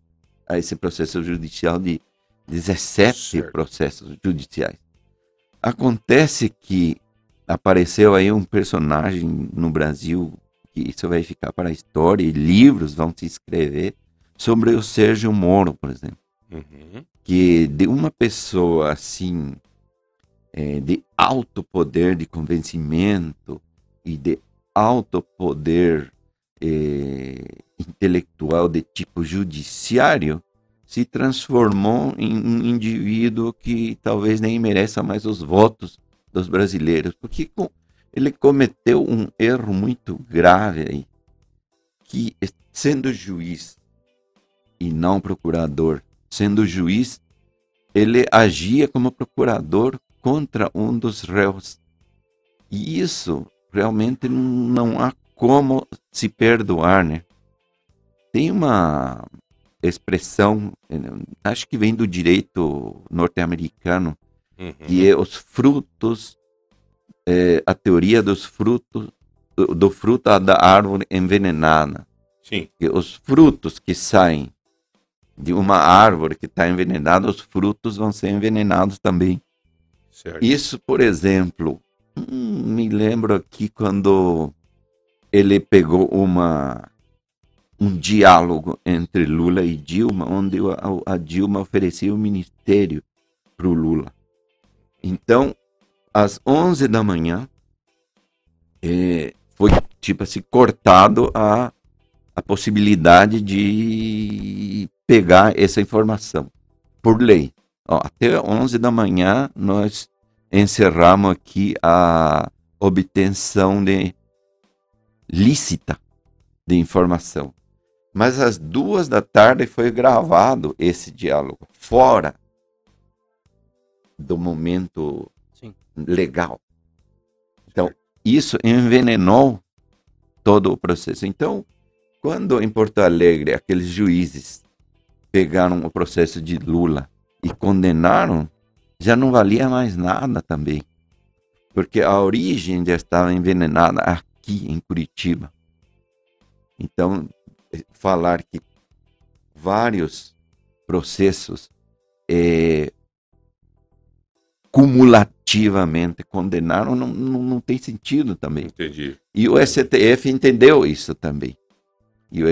a esse processo judicial de 17 Certo. processos judiciais. Acontece que apareceu aí um personagem no Brasil que isso vai ficar para a história e livros vão se escrever sobre o Sérgio Moro, por exemplo Uhum. que de uma pessoa assim é, de alto poder de convencimento e de alto poder é, intelectual de tipo judiciário se transformou em um indivíduo que talvez nem mereça mais os votos dos brasileiros, porque ele cometeu um erro muito grave aí, que sendo juiz e não procurador, sendo juiz, ele agia como procurador contra um dos réus. E isso realmente não há como se perdoar, né? Tem uma expressão, eh, acho que vem do direito norte-americano, Uhum. que é os frutos, eh, a teoria dos frutos, do, do fruto da árvore envenenada Sim. que os frutos que saem de uma árvore que está envenenada, os frutos vão ser envenenados também. Certo. Isso, por exemplo, hum, me lembro aqui quando ele pegou uma um diálogo entre Lula e Dilma, onde a, a Dilma oferecia o ministério para o Lula. Então, às 11 da manhã, eh, foi tipo assim cortado a a possibilidade de pegar essa informação por lei. Ó, até 11 da manhã nós encerramos aqui a obtenção de lícita de informação. Mas às duas da tarde foi gravado esse diálogo fora do momento Sim. legal. Então, isso envenenou todo o processo. Então, quando em Porto Alegre aqueles juízes pegaram o processo de Lula e condenaram, já não valia mais nada também. Porque a origem já estava envenenada aqui em Curitiba. Então, eh, falar que vários processos eh, cumulativamente condenaram não, não, não tem sentido também. Entendi. E o STF entendeu isso também. E o,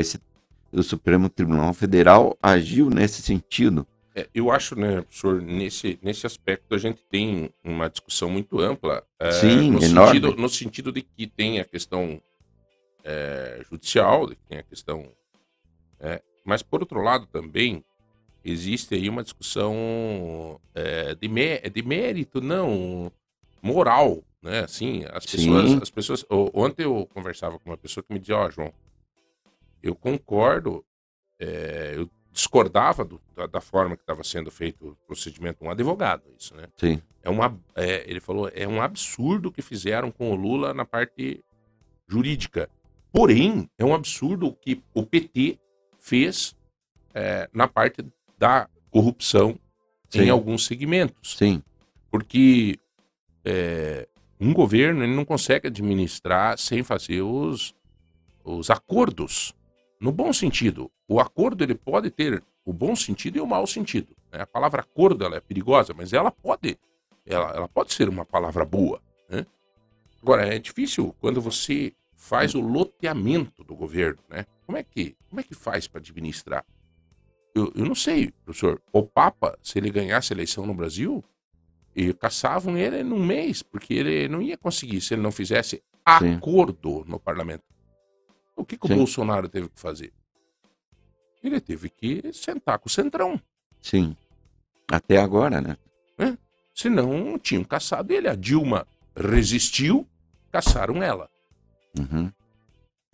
o Supremo Tribunal Federal agiu nesse sentido. É, eu acho, né, professor, nesse, nesse aspecto a gente tem uma discussão muito ampla. é, Sim, no enorme. Sentido, no sentido de que tem a questão é, judicial, tem a questão. é, mas, por outro lado, também existe aí uma discussão é, de, mé de mérito, não moral, né? Assim, as Sim. pessoas, as pessoas. Ontem eu conversava com uma pessoa que me dizia, ó, João, eu concordo, é, eu discordava do- da, da forma que estava sendo feito o procedimento, um advogado, isso, né? Sim. É uma, é, ele falou, é um absurdo o que fizeram com o Lula na parte jurídica. Porém, é um absurdo o que o PT fez é, na parte da corrupção em Sim. alguns segmentos. Sim. Porque é, um governo ele não consegue administrar sem fazer os, os acordos. No bom sentido. O acordo ele pode ter o bom sentido e o mau sentido. né? A palavra acordo ela é perigosa, mas ela pode ela, ela pode ser uma palavra boa. Né? Agora, é difícil quando você faz o loteamento do governo, né? Como é que, como é que faz para administrar? Eu, eu não sei, professor. O Papa, se ele ganhasse a eleição no Brasil, e caçavam ele num mês, porque ele não ia conseguir se ele não fizesse Sim. acordo no parlamento. O que, que o. Bolsonaro teve que fazer? Ele teve que sentar com o Centrão. Sim. Até agora, né? Senão tinham caçado ele. A Dilma resistiu, caçaram ela. Uhum.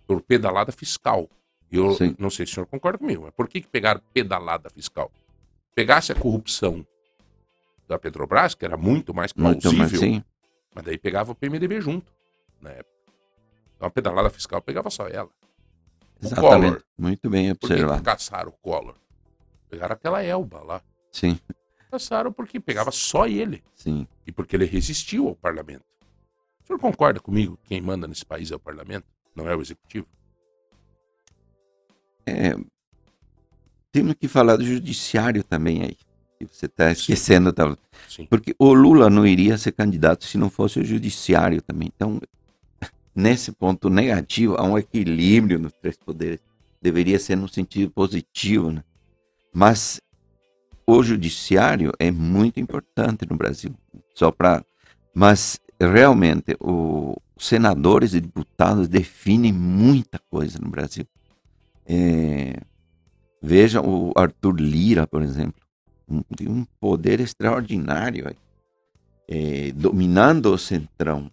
Por pedalada fiscal. Eu Sim. não sei se o senhor concorda comigo, mas por que, que pegaram pedalada fiscal? Pegasse a corrupção da Petrobras, que era muito mais Muito plausível, mais, sim. mas daí pegava o PMDB junto, na época. Então a pedalada fiscal pegava só ela. O Exatamente. Collor. Muito bem Por que, observado. caçaram o Collor? Pegaram aquela Elba lá. Sim, Caçaram porque pegava só ele. sim. E porque ele resistiu ao parlamento. O senhor concorda comigo que quem manda nesse país é o parlamento? Não é o executivo? É, temos que falar do judiciário também aí. que Você está esquecendo. Tá? Sim. Porque o Lula não iria ser candidato se não fosse o judiciário também. Então, nesse ponto negativo, há um equilíbrio nos três poderes. Deveria ser no sentido positivo, né? Mas o judiciário é muito importante no Brasil. Só para, mas realmente o- os senadores e deputados definem muita coisa no Brasil. É, veja o Arthur Lira, por exemplo, um, tem um poder extraordinário, é, dominando o centrão.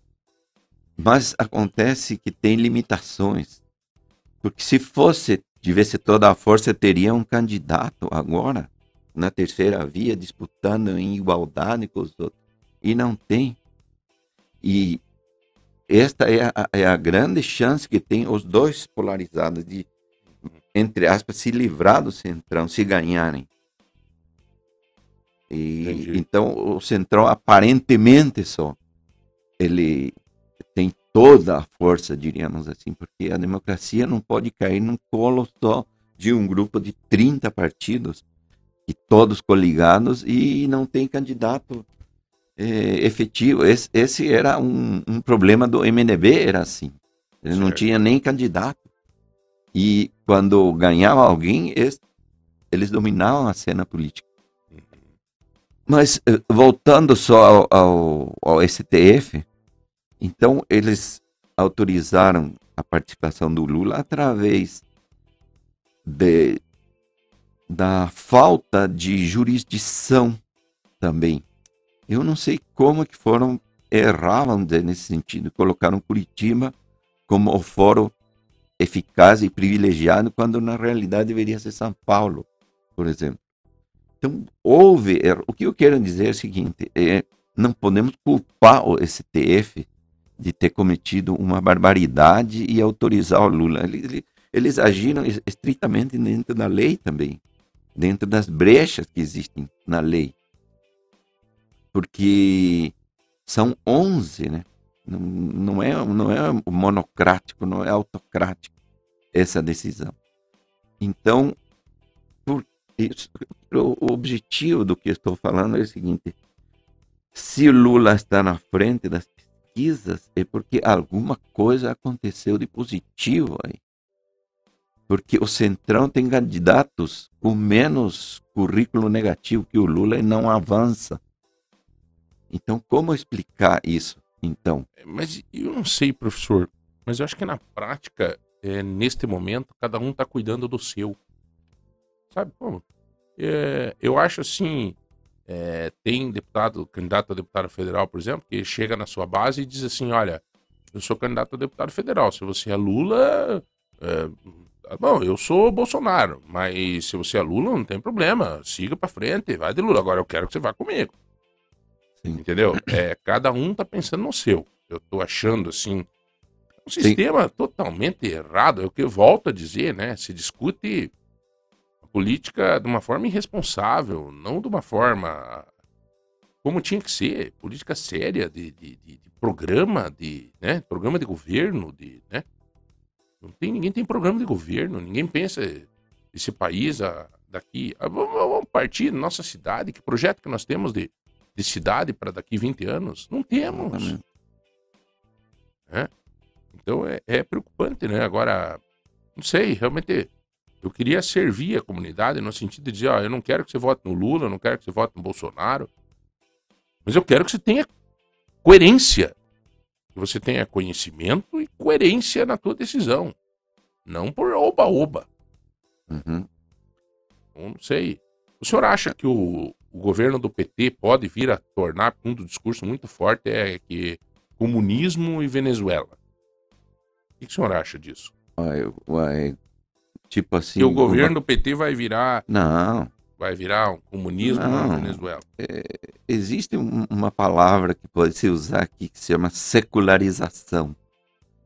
Mas acontece que tem limitações, porque se fosse tivesse toda a força teria um candidato agora na terceira via disputando em igualdade com os outros e não tem. E esta é a, é a grande chance que tem os dois polarizados de entre aspas, se livrar do Centrão, se ganharem. E, Entendi. então, o Centrão, aparentemente só, ele toda a força, diríamos assim, porque a democracia não pode cair num colo só de um grupo de 30 partidos, e todos coligados, e não tem candidato eh, efetivo. Esse, esse era um, um problema do MDB, era assim. Ele não Certo. tinha nem candidato. E quando ganhava alguém, eles, eles dominavam a cena política. Mas eh, voltando só ao, ao, ao STF, então eles autorizaram a participação do Lula através de, da falta de jurisdição também. Eu não sei como que foram erravam nesse sentido, colocaram Curitiba como o fórum eficaz e privilegiado, quando na realidade deveria ser São Paulo, por exemplo. Então, houve. O que eu quero dizer é o seguinte: é, não podemos culpar o STF de ter cometido uma barbaridade e autorizar o Lula. Eles, eles- agiram es- estritamente dentro da lei também, dentro das brechas que existem na lei. Porque são 11, né? Não, não, é, não é monocrático, não é autocrático essa decisão. Então, por isso, o objetivo do que estou falando é o seguinte: se Lula está na frente das pesquisas, é porque alguma coisa aconteceu de positivo aí. Porque o Centrão tem candidatos com menos currículo negativo que o Lula e não avança. Então, como explicar isso? Então, É, Mas eu não sei, professor. Mas eu acho que na prática, é, neste momento, cada um está cuidando do seu. Sabe como? É, eu acho assim. É, tem deputado, candidato a deputado federal, por exemplo, que chega na sua base e diz assim: olha, eu sou candidato a deputado federal. Se você é Lula, é, tá bom, eu sou Bolsonaro. Mas se você é Lula, não tem problema. Siga pra frente, vai de Lula. Agora eu quero que você vá comigo. Sim. Entendeu? É, cada um tá pensando no seu. Eu tô achando assim. Um sistema totalmente errado. É o que eu volto a dizer, né? Se discute política de uma forma irresponsável, não de uma forma como tinha que ser, política séria, de, de, de- de programa, de, né? Programa de governo, de, né? Não tem, ninguém tem programa de governo, ninguém pensa esse país ah, daqui. ah, vamos, vamos partir nossa cidade, que projeto que nós temos de, de cidade para daqui 20 anos? Não temos. Né? Então é, é preocupante, né? Agora, não sei, realmente eu queria servir a comunidade no sentido de dizer, ó, eu não quero que você vote no Lula, eu não quero que você vote no Bolsonaro, mas eu quero que você tenha coerência, que você tenha conhecimento e coerência na tua decisão, não por oba-oba. Uhum. Não sei. O senhor acha que o, o governo do PT pode vir a tornar um do discurso muito forte é que comunismo e Venezuela? O que que o senhor acha disso? Uai, uai, tipo assim. Que o governo do PT vai virar, Não. vai virar um comunismo Não. na Venezuela. Existe um- uma palavra que pode se usar aqui que se chama secularização.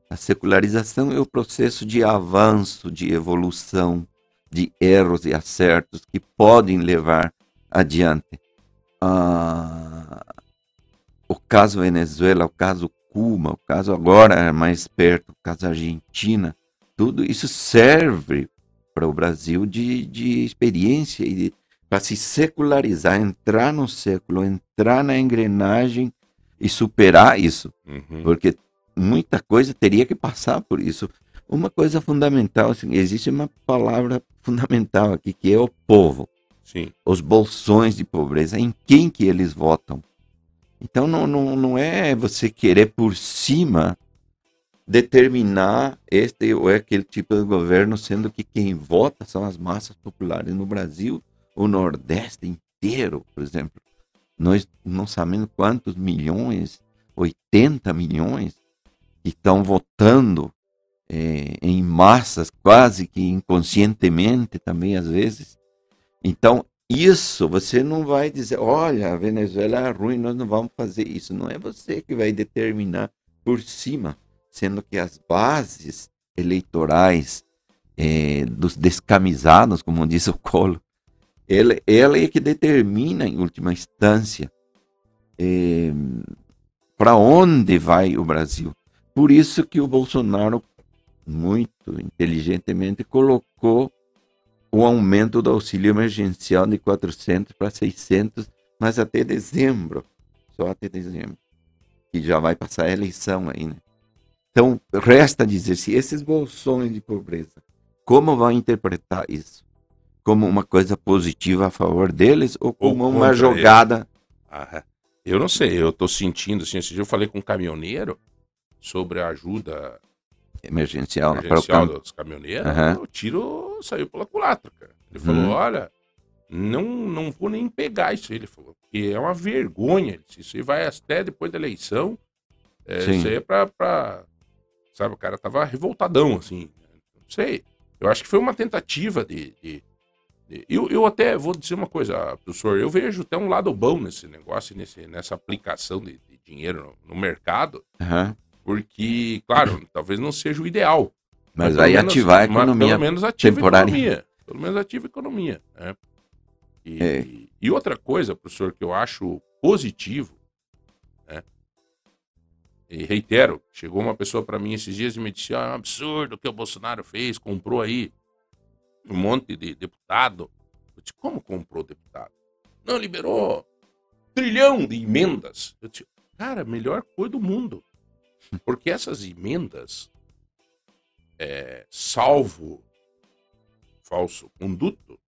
A secularização é o processo de avanço, de evolução, de erros e acertos que podem levar adiante. Ah, o caso Venezuela, o caso Cuba, o caso agora é mais perto, o caso Argentina, tudo isso serve para o Brasil de, de experiência e para se secularizar, entrar no século, entrar na engrenagem e superar isso, Uhum. porque muita coisa teria que passar por isso. Uma coisa fundamental, assim, existe uma palavra fundamental aqui que é o povo, Sim. os bolsões de pobreza, em quem que eles votam. Então não, não, não é você querer por cima determinar este ou aquele tipo de governo, sendo que quem vota são as massas populares no Brasil, o Nordeste inteiro, por exemplo. Nós não sabemos quantos milhões, 80 milhões, que estão votando eh, em massas, quase que inconscientemente também às vezes. Então, isso você não vai dizer, olha, a Venezuela é ruim, nós não vamos fazer isso. Não é você que vai determinar por cima, sendo que as bases eleitorais eh, dos descamisados, como diz o Colo, ela, ela é que determina, em última instância, para onde vai o Brasil. Por isso que o Bolsonaro, muito inteligentemente, colocou o aumento do auxílio emergencial de 400 para 600, mas até dezembro, só até dezembro, que já vai passar a eleição aí, né? Então, resta dizer se esses bolsões de pobreza, como vão interpretar isso? Como uma coisa positiva a favor deles ou como uma contra jogada? Ah, eu não sei, eu tô sentindo, assim, esse dia eu falei com um caminhoneiro sobre a ajuda emergencial, para o emergencial campo. dos caminhoneiros, Aham. o tiro saiu pela culatra, cara. Ele falou, Uhum. olha, não, não vou nem pegar isso aí, ele falou, porque é uma vergonha, isso aí vai até depois da eleição, é, isso aí é pra- sabe, o cara tava revoltadão, assim, não sei, eu acho que foi uma tentativa de... de- de- eu, eu até vou dizer uma coisa, professor, eu vejo até um lado bom nesse negócio, nesse, nessa aplicação de, de dinheiro no, no mercado, Aham. porque, claro, talvez não seja o ideal, Mas pelo vai menos- ativar a mas economia. Pelo menos ativa temporária. a economia. Pelo menos ativa a economia. Né? E, É. e outra coisa, professor, que eu acho positivo? E reitero, chegou uma pessoa para mim esses dias e me disse: ah, é um absurdo o que o Bolsonaro fez, comprou aí um monte de deputado. Eu disse, como comprou deputado? Não, liberou trilhão de emendas. Eu disse, cara, melhor coisa do mundo. Porque essas emendas, é, salvo falso conduto,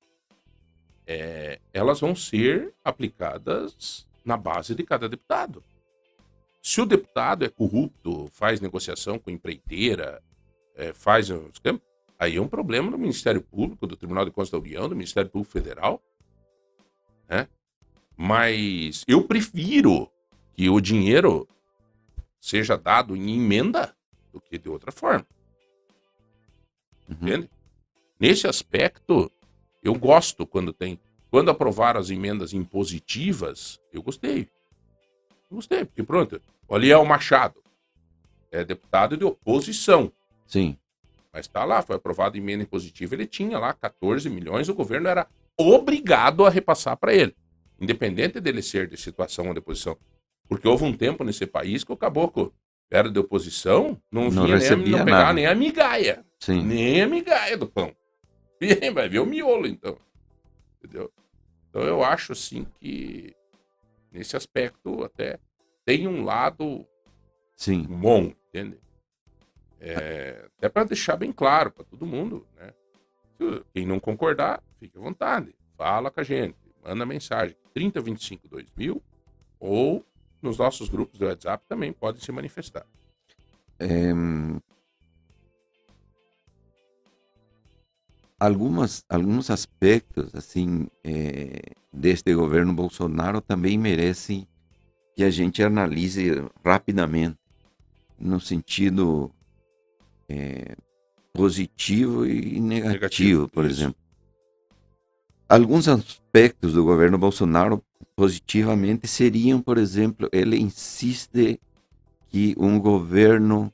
é, elas vão ser aplicadas na base de cada deputado. Se o deputado é corrupto, faz negociação com empreiteira, é, faz um esquema, aí é um problema do Ministério Público, do Tribunal de Contas da União, do Ministério Público Federal. Né? Mas eu prefiro que o dinheiro seja dado em emenda do que de outra forma. Uhum. Entende? Nesse aspecto, eu gosto quando tem. Quando aprovaram as emendas impositivas, eu gostei. Eu gostei, porque pronto. O Aliel Machado é deputado de oposição. Sim. Mas tá lá, foi aprovada a emenda impositiva, ele tinha lá 14 milhões, o governo era obrigado a repassar para ele, independente dele ser de situação ou de oposição. Porque houve um tempo nesse país que o caboclo era de oposição, não, Não vinha nem, recebia não pegava nada. nem a migalha, Sim. nem a migalha do pão. E vai ver o miolo, então. Entendeu? Então eu acho assim que nesse aspecto até tem um lado Sim. bom, entende? É, até para deixar bem claro para todo mundo, né? Quem não concordar, fique à vontade. Fala com a gente. Manda mensagem 3025 2000 ou nos nossos grupos do WhatsApp também pode se manifestar. É, algumas, alguns aspectos assim é, deste governo Bolsonaro também merecem que a gente analise rapidamente no sentido é, positivo e negativo, Negativo, por isso. exemplo. Alguns aspectos do governo Bolsonaro positivamente seriam, por exemplo, ele insiste que um governo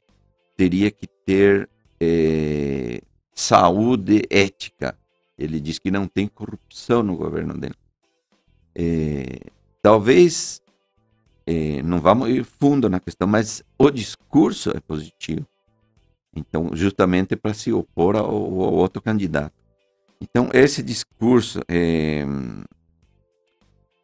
teria que ter eh, saúde ética. Ele diz que não tem corrupção no governo dele. Eh, talvez eh, não vamos ir fundo na questão, mas o discurso é positivo. Então, justamente para se opor ao, ao outro candidato. Então, esse discurso eh,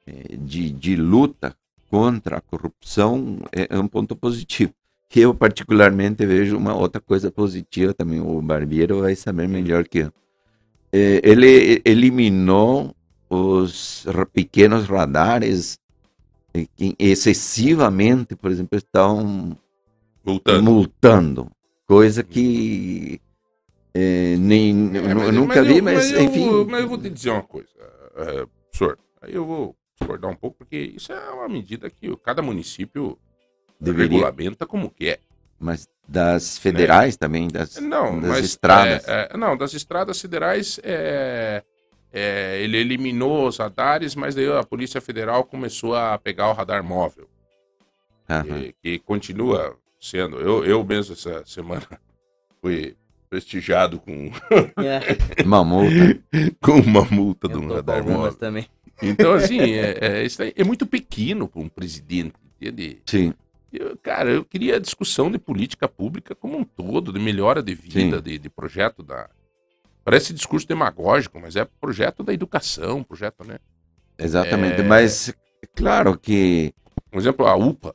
eh, de, de luta contra a corrupção é, é um ponto positivo. Eu, particularmente, vejo uma outra coisa positiva também. O Barbeiro vai saber melhor que eu. Eh, ele eliminou os pequenos radares eh, que excessivamente, por exemplo, estão Voltando. multando. Coisa que eh, nem, É, eu mas- nunca mas vi, eu- mas, enfim. mas eu vou te dizer uma coisa, é, professor. Aí eu vou discordar um pouco, porque isso é uma medida que cada município Deveria. regulamenta como quer. Mas das federais também, das, Não, das mas estradas. é, é, não, das estradas federais é, é, ele eliminou os radares, mas daí a Polícia Federal começou a pegar o radar móvel, Aham. que, que continua sendo. Eu, eu mesmo essa semana fui prestigiado com, É, Uma multa. com uma multa de eu um com radar móvel. também. Então, assim, é, é, é muito pequeno para um presidente, entende? Sim, Eu, cara, eu queria a discussão de política pública como um todo, de melhora de vida, de, de projeto da. Parece discurso demagógico, mas é projeto da educação, projeto, né? exatamente. É. Mas, claro que Por exemplo, a UPA,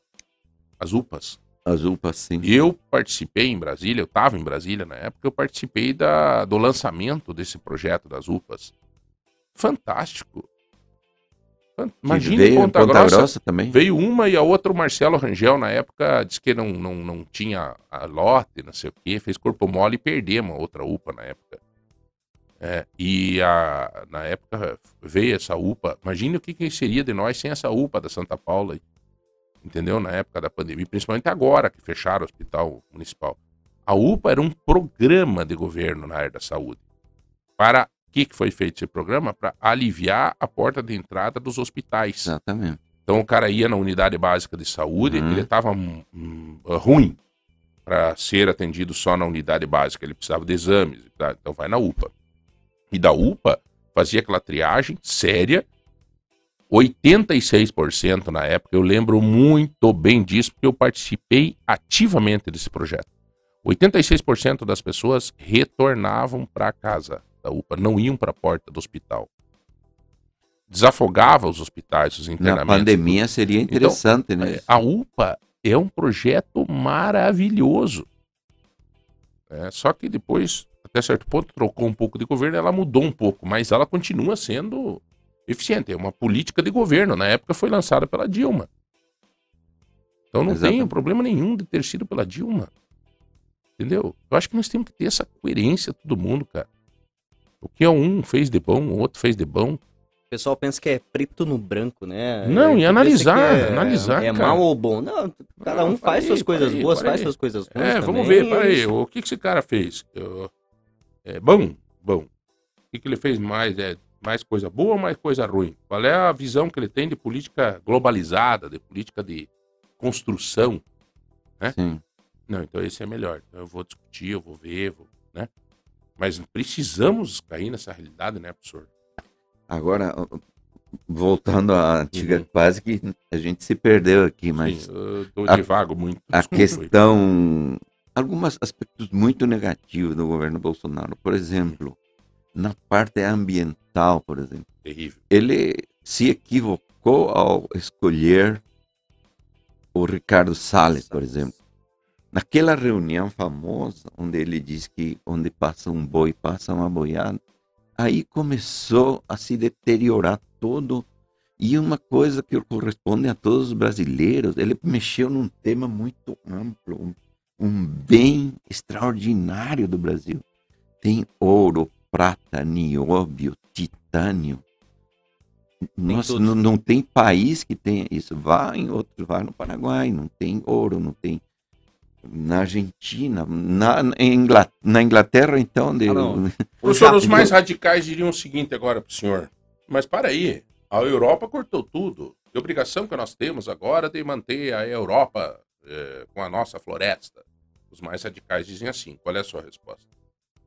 as UPAs. as UPAs, sim. Eu participei em Brasília, eu estava em Brasília na época, eu participei da, do lançamento desse projeto das UPAs. Fantástico. Imagina veio em em Ponta, Grossa, também. Veio uma e a outra, o Marcelo Rangel, na época, disse que não, não, não tinha a lote, não sei o quê, fez corpo mole e perdemos outra UPA na época. É, e a, na época veio essa UPA. Imagine o que, que seria de nós sem essa UPA da Santa Paula. Entendeu? Na época da pandemia, principalmente agora que fecharam o hospital municipal. A UPA era um programa de governo na área da saúde. Para que, que foi feito esse programa? Para aliviar a porta de entrada dos hospitais. Exatamente. Então o cara ia na unidade básica de saúde, Uhum. ele estava ruim para ser atendido só na unidade básica, ele precisava de exames, tá? então vai na UPA. E da UPA fazia aquela triagem séria, 86% na época, eu lembro muito bem disso, porque eu participei ativamente desse projeto. 86% das pessoas retornavam para casa da UPA, não iam para a porta do hospital. Desafogava os hospitais, os Na internamentos. pandemia seria interessante, né? É, A UPA é um projeto maravilhoso. É, só que depois, até certo ponto, trocou um pouco de governo, ela mudou um pouco, mas ela continua sendo eficiente. É uma política de governo. Na época foi lançada pela Dilma. Então não Exatamente. tem problema nenhum de ter sido pela Dilma. Entendeu? Eu acho que nós temos que ter essa coerência, todo mundo, cara. O que um fez de bom, o outro fez de bom. O pessoal pensa que é preto no branco, né? Não, e Tu pensa analisar, é, analisar, É cara. mal ou bom. Não, cada um Não, faz para suas aí, coisas para aí, boas, faz aí. suas coisas ruins. É, vamos também, ver, peraí, o que, que esse cara fez? É bom, bom. O que, que ele fez mais? É mais coisa boa ou mais coisa ruim? Qual é a visão que ele tem de política globalizada, de política de construção? Sim. Não, então esse é melhor. Então eu vou discutir, eu vou ver, vou, né? Mas precisamos cair nessa realidade, né, professor? Agora, voltando à antiga Uhum. quase que a gente se perdeu aqui, mas Sim, eu a- devago muito. a desculpa aí. questão, alguns aspectos muito negativos do governo Bolsonaro, por exemplo, na parte ambiental, por exemplo, Terrível. ele se equivocou equivocou ao escolher o Ricardo Salles, por exemplo. Naquela reunião famosa, onde ele diz que onde passa um boi, passa uma boiada, aí começou a se deteriorar todo. E uma coisa que corresponde a todos os brasileiros, ele mexeu num tema muito amplo, um, um bem extraordinário do Brasil. Tem ouro, prata, nióbio, titânio. Nossa, não, não, tem país que tenha isso. Vá em outro, vá no Paraguai, não tem ouro, não tem. Na Argentina, na, Inglaterra, na Inglaterra então. De, ah, Professor, os mais radicais diriam o seguinte agora para o senhor. Mas para aí, a Europa cortou tudo. Que obrigação que nós temos agora de manter a Europa eh, com a nossa floresta? Os mais radicais dizem assim. Qual é a sua resposta?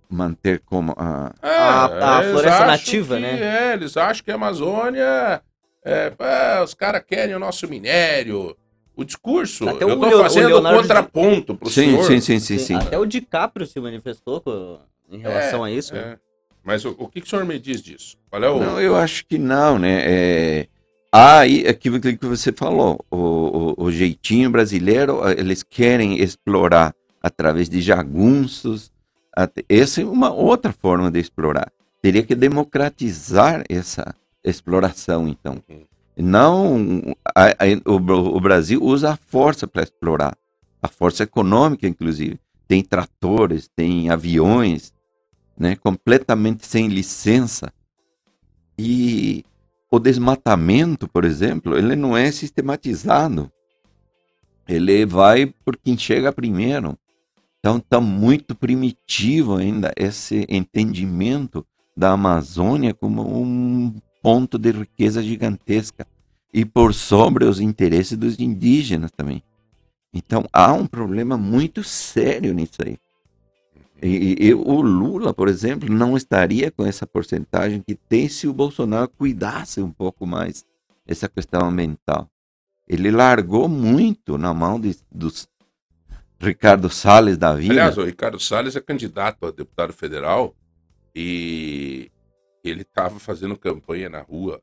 manter como a, é, a, a floresta nativa, que, né? É, eles acham que a Amazônia, é, é, os caras querem o nosso minério. O discurso, Até eu estou fazendo Leonardo contraponto para o sim, senhor. Sim, sim, sim, sim. Até o DiCaprio se manifestou em relação é, a isso. É. Mas o, o, que, que o senhor me diz disso? Qual é o... Não, eu acho que não, né? É... Ah, aquilo que você falou, o, o, o jeitinho brasileiro, eles querem explorar através de jagunços, essa é uma outra forma de explorar. Teria que democratizar essa exploração, então. Não, a, a, o, o, Brasil usa a força para explorar, a força econômica, inclusive. Tem tratores, tem aviões, né, completamente sem licença. E o desmatamento, por exemplo, ele não é sistematizado. Ele vai por quem chega primeiro. Então está muito primitivo ainda esse entendimento da Amazônia como um ponto de riqueza gigantesca e por sobre os interesses dos indígenas também. Então há um problema muito sério nisso aí. E, e, o Lula, por exemplo, não estaria com essa porcentagem que tem se o Bolsonaro cuidasse um pouco mais essa questão ambiental. Ele largou muito na mão de, dos Ricardo Salles da vida. Aliás, o Ricardo Salles é candidato a deputado federal e ele estava fazendo campanha na rua.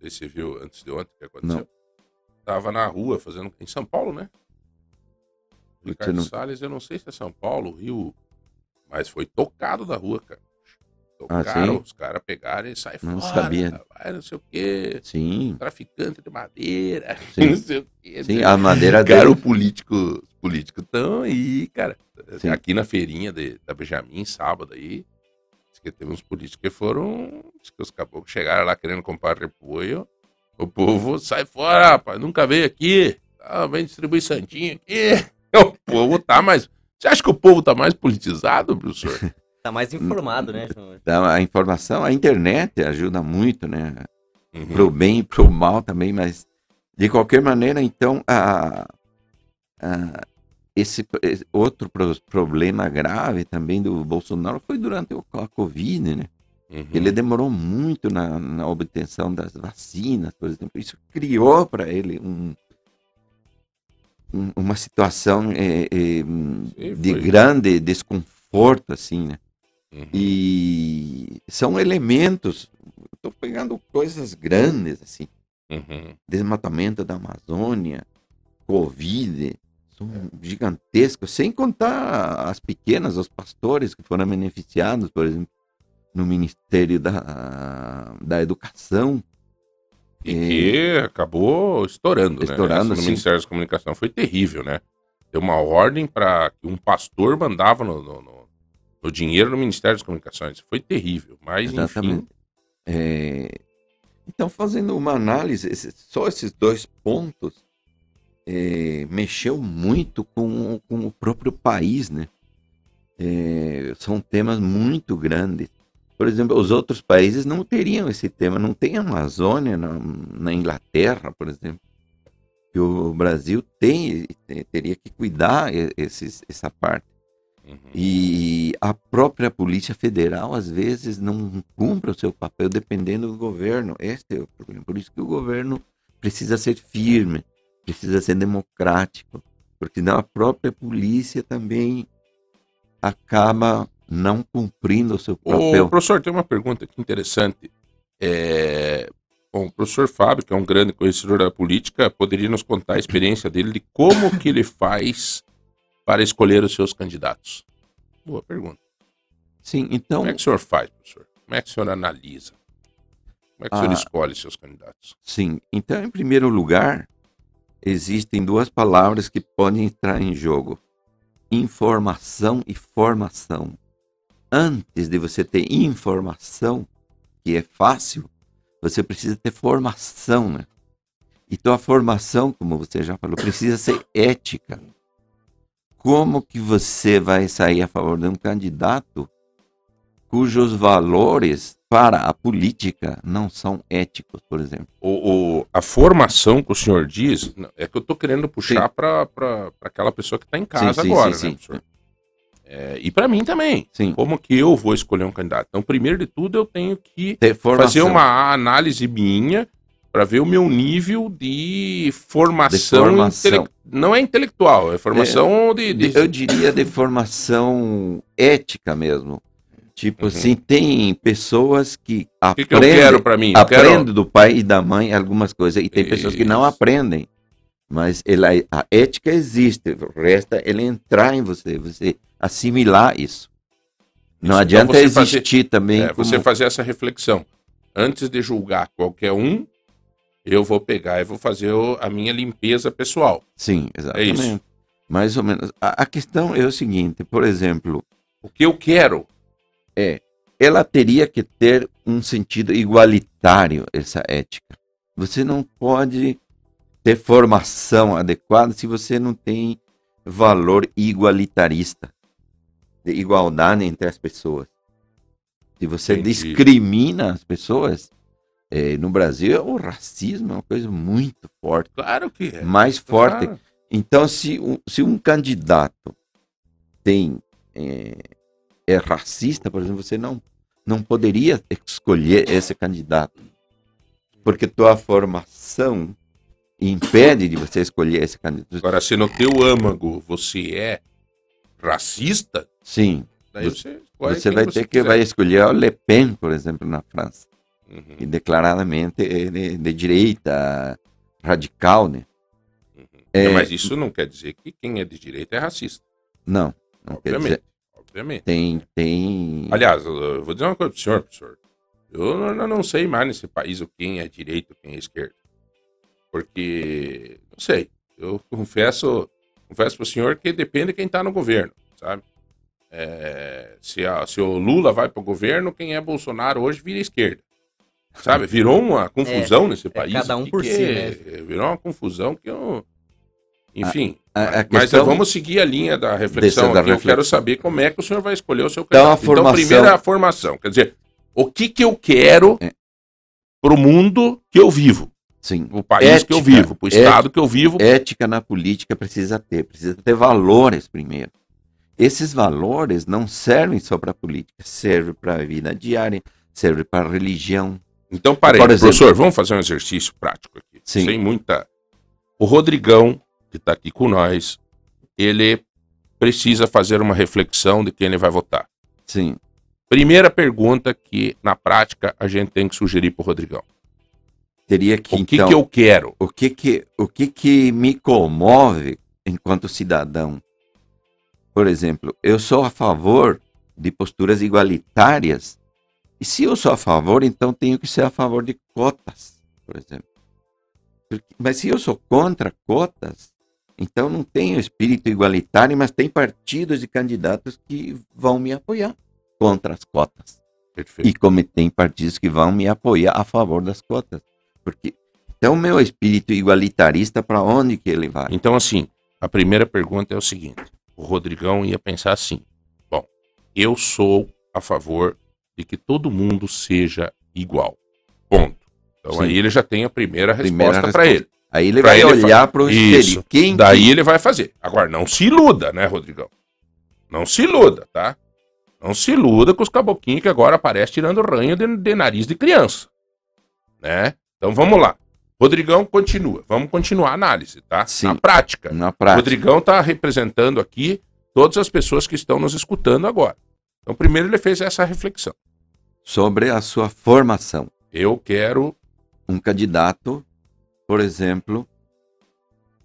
Você viu antes de ontem o que aconteceu? Não. Tava na rua fazendo. Em São Paulo, né? Ricardo não... Salles, eu não sei se é São Paulo, Rio, mas foi tocado da rua, cara. Tocaram, ah, os caras pegaram e saem não fora. Sabia. Vai, não sei o quê. Sim. Traficante de madeira. Sim. Não sei o quê. Sim, a madeira cara, dele... o político, políticos estão aí, cara. Sim. Aqui na feirinha de, da Benjamin, sábado aí, que teve uns políticos que foram. que os caboclos chegaram lá querendo comprar repolho. O povo sai fora, rapaz. Nunca veio aqui. Ah, vem distribuir santinho aqui. O povo tá mais. Você acha que o povo tá mais politizado, professor? Tá mais informado, né? A informação, a internet ajuda muito, né? Uhum. Pro bem e pro mal também, mas de qualquer maneira, então, a, a esse, esse, outro problema grave também do Bolsonaro foi durante a Covid, né? Uhum. Ele demorou muito na, na, obtenção das vacinas, por exemplo. Isso criou para ele um, um, uma situação é, é, de grande desconforto, assim, né? Uhum. E são elementos. Estou pegando coisas grandes assim. Uhum. Desmatamento da Amazônia, Covid, são gigantescos, sem contar as pequenas, os pastores que foram beneficiados, por exemplo, no Ministério da, da Educação. E que acabou estourando, estourando né? no Ministério da Comunicação foi terrível, né? Deu uma ordem para que um pastor mandava no, no o dinheiro no Ministério das Comunicações. Foi terrível, mas Exatamente. enfim. É... Então, fazendo uma análise, só esses dois pontos é, mexeu muito com, com, o próprio país, né? É, são temas muito grandes. Por exemplo, os outros países não teriam esse tema. Não tem Amazônia na, na Inglaterra, por exemplo. Que o Brasil tem, teria que cuidar esses, essa parte. Uhum. E a própria Polícia Federal, às vezes, não cumpre o seu papel dependendo do governo. Este é o problema. Por isso que o governo precisa ser firme, precisa ser democrático, porque senão a própria polícia também acaba não cumprindo o seu papel. Ô, professor, tem uma pergunta aqui interessante. É... Bom, o professor Fábio, que é um grande conhecedor da política, poderia nos contar a experiência dele de como que ele faz para escolher os seus candidatos. Boa pergunta. Sim, então. Como é que o senhor faz, professor? Como é que o senhor analisa? Como é que o senhor Ah. escolhe seus candidatos? Sim, então, em primeiro lugar, existem duas palavras que podem entrar em jogo: informação e formação. Antes de você ter informação, que é fácil, você precisa ter formação, né? Então a formação, como você já falou, precisa ser ética. Como que você vai sair a favor de um candidato cujos valores para a política não são éticos, por exemplo? O, o- a formação que o senhor diz, é que eu estou querendo puxar para aquela pessoa que está em casa sim, agora, sim, né, sim. professor? É, e para mim também. Sim. Como que eu vou escolher um candidato? Então, primeiro de tudo, eu tenho que fazer uma análise minha para ver o meu nível de formação, De formação. intele- não é intelectual, é formação de, de- De- Eu diria de formação ética mesmo. Tipo Uhum. assim, tem pessoas que o que, que eu aprendem, quero mim. Eu aprendem quero, do pai e da mãe algumas coisas, e tem pessoas que não Isso. aprendem. Mas ela, a ética existe, resta ele entrar em você, você assimilar isso. Não Isso, adianta então você fazer- existir também é, como... você fazer essa reflexão. Antes de julgar qualquer um, eu vou pegar e vou fazer a minha limpeza pessoal. Sim, exatamente. isso. Mais ou menos. A, a questão é o seguinte, por exemplo, O que eu quero. Ela teria que ter um sentido igualitário, essa ética. Você não pode ter formação adequada se você não tem valor igualitarista, de igualdade entre as pessoas. Se você Entendi. discrimina as pessoas, eh, no Brasil o racismo é uma coisa muito forte, Claro que é. mais forte Claro. então, se um, se um candidato tem é, é racista, por exemplo, você não, não poderia escolher esse candidato. Porque tua formação impede de você escolher esse candidato. Agora, se no teu âmago você é racista, Sim, daí você você vai você ter que quiser. vai escolher o Le Pen, por exemplo, na França. Uhum, E declaradamente é de direita, radical, né? uhum. É, Mas isso não quer dizer que quem é de direita é racista. Não, não quer Obviamente. dizer. Obviamente. Tem, tem... Aliás, eu vou dizer uma coisa pro senhor, professor. Eu não, não sei mais nesse país o quem é direita e quem é esquerda. Porque, não sei. Eu confesso, confesso pro senhor que depende de quem tá no governo, sabe? É, se, a- se o Lula vai pro governo, quem é Bolsonaro hoje vira esquerda. Sabe? Virou uma confusão nesse país. cada um por si, é- né? Virou uma confusão que eu. Enfim. a- a mas questão- vamos seguir a linha da reflexão aqui. Eu quero saber como é que o senhor vai escolher o seu Então, a candidato. Então, formação- primeiro é a formação. Quer dizer, o que que eu quero É. pro mundo que eu vivo, Sim, o país que eu Ética, vivo, pro estado que eu vivo. ética na política precisa ter, precisa ter valores primeiro. Esses valores não servem só para a política, servem para a vida diária, servem para a religião. Então, parei, exemplo- professor, vamos fazer um exercício prático aqui. Sim. Sem muita. O Rodrigão, que está aqui com nós, ele precisa fazer uma reflexão de quem ele vai votar. Sim, Primeira pergunta que, na prática, a gente tem que sugerir pro Rodrigão. teria que O que, então, que eu quero? o que que o que que me comove enquanto cidadão? Por exemplo, eu sou a favor de posturas igualitárias. E se eu sou a favor, então tenho que ser a favor de cotas, por exemplo. Porque- Mas se eu sou contra cotas, então não tenho espírito igualitário, mas tem partidos e candidatos que vão me apoiar contra as cotas. Perfeito. E como tem partidos que vão me apoiar a favor das cotas. Porque então o meu espírito igualitarista para onde que ele vai? Então, assim, a primeira pergunta é o seguinte: o Rodrigão ia pensar assim: bom, eu sou a favor de que todo mundo seja igual. Ponto. Então Sim. aí ele já tem a primeira Primeira resposta para ele. Aí ele Pra vai ele olhar para o Isso. exterior. Quem Daí ele vai fazer. Agora, não se iluda, né, Rodrigão? Não se iluda, tá? Não se iluda com os caboquinhos que agora aparecem tirando ranho de, de nariz de criança. Né? Então vamos lá. Rodrigão continua. Vamos continuar a análise, tá? Sim. Na prática. na prática. Rodrigão está representando aqui todas as pessoas que estão nos escutando agora. Então, primeiro ele fez essa reflexão. sobre a sua formação. Eu quero um candidato, por exemplo,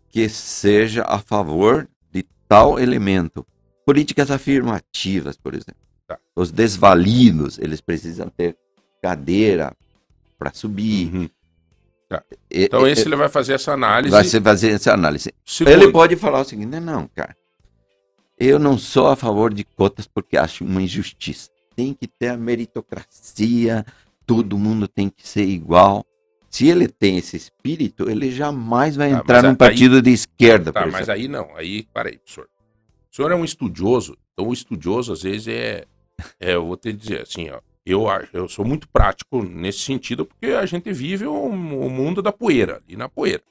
que seja a favor de tal elemento. Políticas afirmativas, por exemplo. Tá. Os desvalidos, eles precisam ter cadeira para subir. Uhum. E- Então e- esse ele vai fazer essa análise. vai fazer essa análise. Segundo, Ele pode falar o seguinte: não, cara, eu não sou a favor de cotas porque acho uma injustiça. Tem que ter a meritocracia, todo mundo tem que ser igual. Se ele tem esse espírito, ele jamais vai Tá, entrar num aí- partido de esquerda, Tá, mas aí não. Aí, peraí, professor. O senhor é um estudioso. Então o estudioso, às vezes, é. é eu vou te dizer assim, ó. Eu, acho- eu sou muito prático nesse sentido, porque a gente vive o, o mundo da poeira, ali na poeira.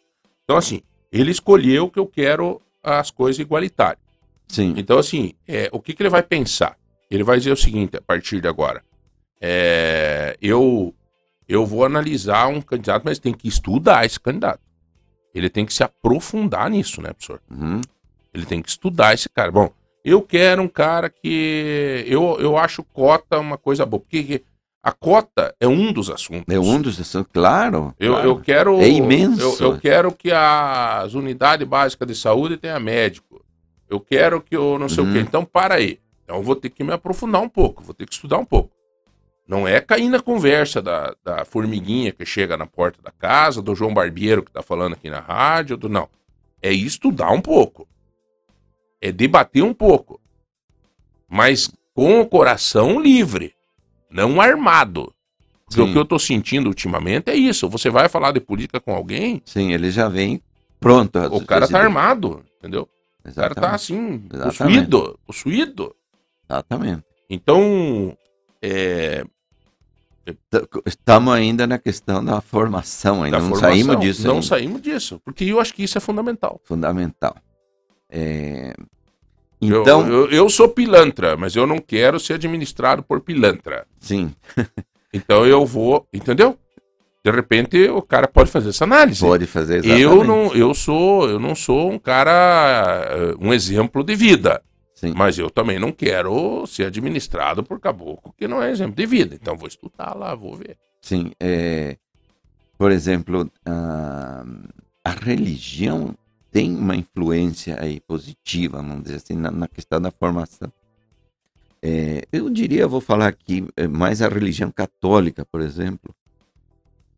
Então, assim, ele escolheu que eu quero as coisas igualitárias. Sim, Então, assim, é, o que, que ele vai pensar? Ele vai dizer o seguinte, a partir de agora. É, eu, eu vou analisar um candidato, mas tem que estudar esse candidato. Ele tem que se aprofundar nisso, né, professor? Uhum. Ele tem que estudar esse cara. Bom, eu quero um cara que. Eu, eu acho cota uma coisa boa. Porque a cota é um dos assuntos. é um dos assuntos, claro. Eu, claro. eu quero. É imenso. Eu, eu quero que as unidades básicas de saúde tenha médico. Eu quero que eu não sei o Uhum. quê. Então, para aí. Então, eu vou ter que me aprofundar um pouco. Vou ter que estudar um pouco. Não é cair na conversa da, da formiguinha que chega na porta da casa, do João Barbeiro que tá falando aqui na rádio. Do, não. É estudar um pouco. É debater um pouco. Mas com o coração livre. Não armado. Porque Sim. o que eu tô sentindo ultimamente é isso. Você vai falar de política com alguém, Sim, ele já vem pronto. o cara tá armado, entendeu? O cara tá Exatamente. assim, Exatamente. possuído, possuído. Exatamente. Então, é, Estamos ainda na questão da formação, ainda da não formação, saímos disso. Não ainda. saímos disso, porque eu acho que isso é fundamental. Fundamental. É, Eu- Então, eu, eu sou pilantra, mas eu não quero ser administrado por pilantra. sim, Então eu vou, entendeu? De repente o cara pode fazer essa análise. pode fazer exatamente. Eu não, eu sou, eu não sou um cara, eh, um exemplo de vida. Sim. Mas eu também não quero ser administrado por caboclo que não é exemplo de vida. Então vou estudar lá, vou ver. Sim, é, por exemplo, a, a religião tem uma influência aí positiva, vamos dizer assim, na, na questão da formação. É, eu diria, vou falar aqui, é, mais a religião católica, por exemplo,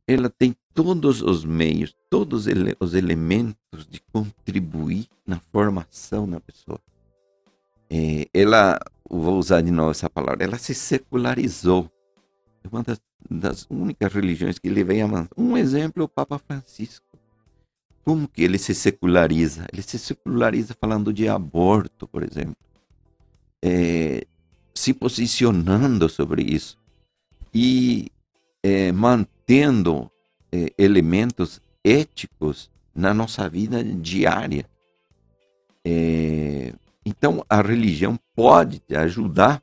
ela tem todos os meios, todos ele- os elementos de contribuir na formação da pessoa. É, ela, vou usar de novo essa palavra, ela se secularizou. É uma das, das únicas religiões que ele vem a man- Um exemplo é o Papa Francisco. Como que ele se seculariza? Ele se seculariza falando de aborto, por exemplo. É, se posicionando sobre isso. E é, mantendo é, elementos éticos na nossa vida diária. É, então, a religião pode te ajudar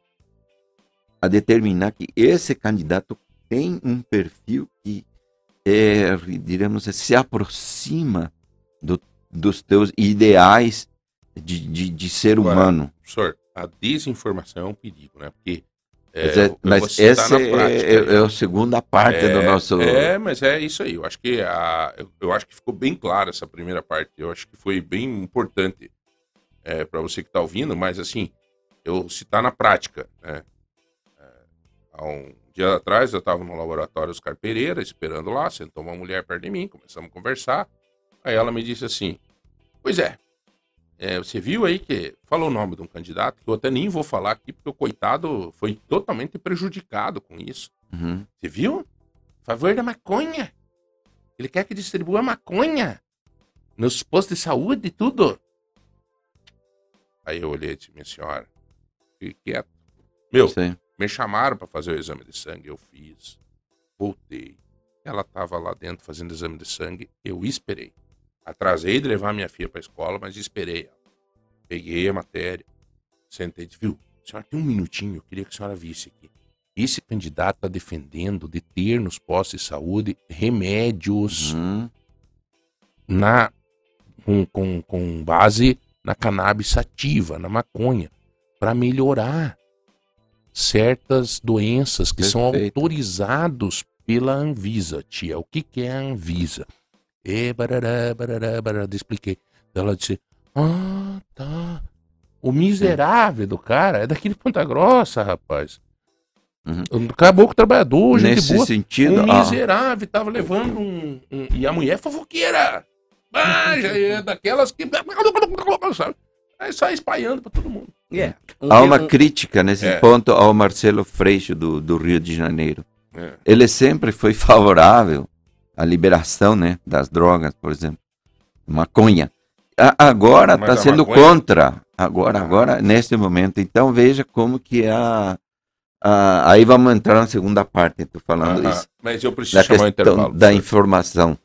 a determinar que esse candidato tem um perfil que é, diremos, se aproxima do- dos teus ideais de, de, de ser Agora, humano. Professor, a desinformação é um perigo, né? Porque. é, Mas, é- mas citar essa é, prática é- é a segunda parte do nosso. É, mas é isso aí. Eu acho que a, eu, eu acho que ficou bem claro essa primeira parte. Eu acho que foi bem importante é, para você que está ouvindo, mas assim, eu citar na prática. Né? É, há um dia atrás eu estava no laboratório Oscar Pereira, esperando lá, sentou uma mulher perto de mim, começamos a conversar. Aí ela me disse assim: Pois é, é, você viu aí que falou o nome de um candidato, que eu até nem vou falar aqui, porque o coitado foi totalmente prejudicado com isso. Uhum. Você viu? Favor da maconha. Ele quer que distribua maconha nos postos de saúde e tudo. Aí eu olhei e disse, minha senhora, fique quieto. Meu, Sei. me chamaram para fazer o exame de sangue, eu fiz. Voltei. Ela estava lá dentro fazendo exame de sangue, eu esperei. Atrasei de levar minha filha para a escola, mas esperei ela. Peguei a matéria, sentei e disse, viu, senhora, tem um minutinho, eu queria que a senhora visse aqui. Esse candidato está defendendo de ter nos postos de saúde remédios Uhum. na, com, com, com base na cannabis sativa, na maconha, para melhorar certas doenças que são Perfeito. autorizados pela Anvisa, tia. O que, que é a Anvisa? E barará, barará, barará, expliquei. Ela disse, ah, tá. O miserável do cara é daqui de Ponta Grossa, rapaz. Uhum. Acabou com o trabalhador, gente Nesse boa. sentido, Um miserável tava levando um, um- E a mulher fofoqueira. Ah, é daquelas que. Sabe? Aí sai espalhando pra todo mundo. É. Um- há uma um- crítica nesse É. ponto ao Marcelo Freixo do, do Rio de Janeiro. É. Ele sempre foi favorável à liberação né, das drogas, por exemplo, maconha. A- agora está a sendo maconha- contra, agora, agora, neste momento. Então veja como que é a, a- aí vamos entrar na segunda parte, estou falando Aham. isso, Mas eu preciso da chamar o intervalo. da senhor. informação.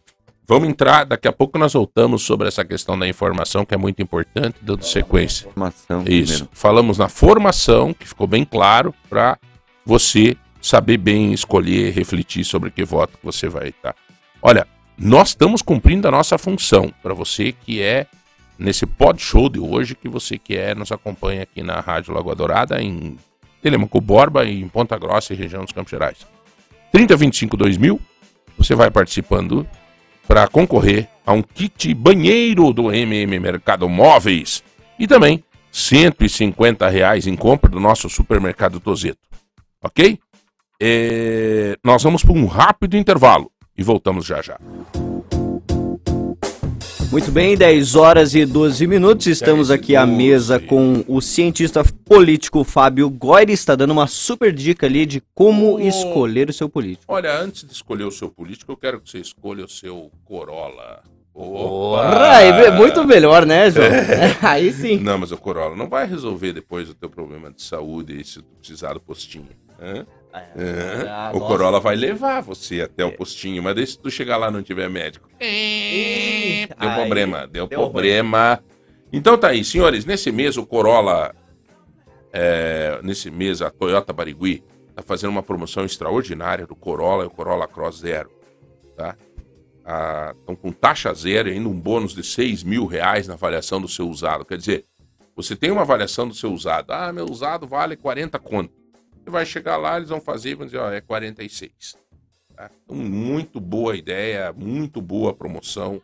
Vamos entrar, daqui a pouco nós voltamos sobre essa questão da informação, que é muito importante, dando sequência. Informação Isso. primeiro. Falamos na formação, que ficou bem claro, para você saber bem escolher, refletir sobre que voto que você vai estar. Olha, nós estamos cumprindo a nossa função para você que é nesse pod show de hoje, que você que é, nos acompanha aqui na Rádio Lagoa Dourada, em Telemaco Borba e em Ponta Grossa e região dos Campos Gerais. 3025 2000, você vai participando para concorrer a um kit banheiro do MM Mercado Móveis e também 150 reais em compra do nosso supermercado Tozeto. Ok? É, Nós vamos para um rápido intervalo e voltamos já já. Muito bem, 10 horas e 12 minutos. Estamos 10 aqui à 12. mesa com o cientista político Fábio Góes. Está dando uma super dica ali de como escolher o seu político. Olha, antes de escolher o seu político, eu quero que você escolha o seu Corolla. Porra, é muito melhor, né, João? Aí sim. Não, mas o Corolla não vai resolver depois o teu problema de saúde e se tu precisar do postinho. hã? É. Ah, o nossa. Corolla vai levar você até o postinho, mas se tu chegar lá e não tiver médico. Deu Aí, problema, deu, deu problema. Então tá aí, senhores, nesse mês o Corolla, é, nesse mês a Toyota Barigui tá fazendo uma promoção extraordinária do Corolla e o Corolla Cross Zero, tá? Estão com taxa zero e ainda um bônus de 6 mil reais na avaliação do seu usado. Quer dizer, você tem uma avaliação do seu usado. Ah, meu usado vale 40 conto. Vai chegar lá, eles vão fazer e vão dizer, ó, é 46. Tá? Então, muito boa ideia, muito boa promoção.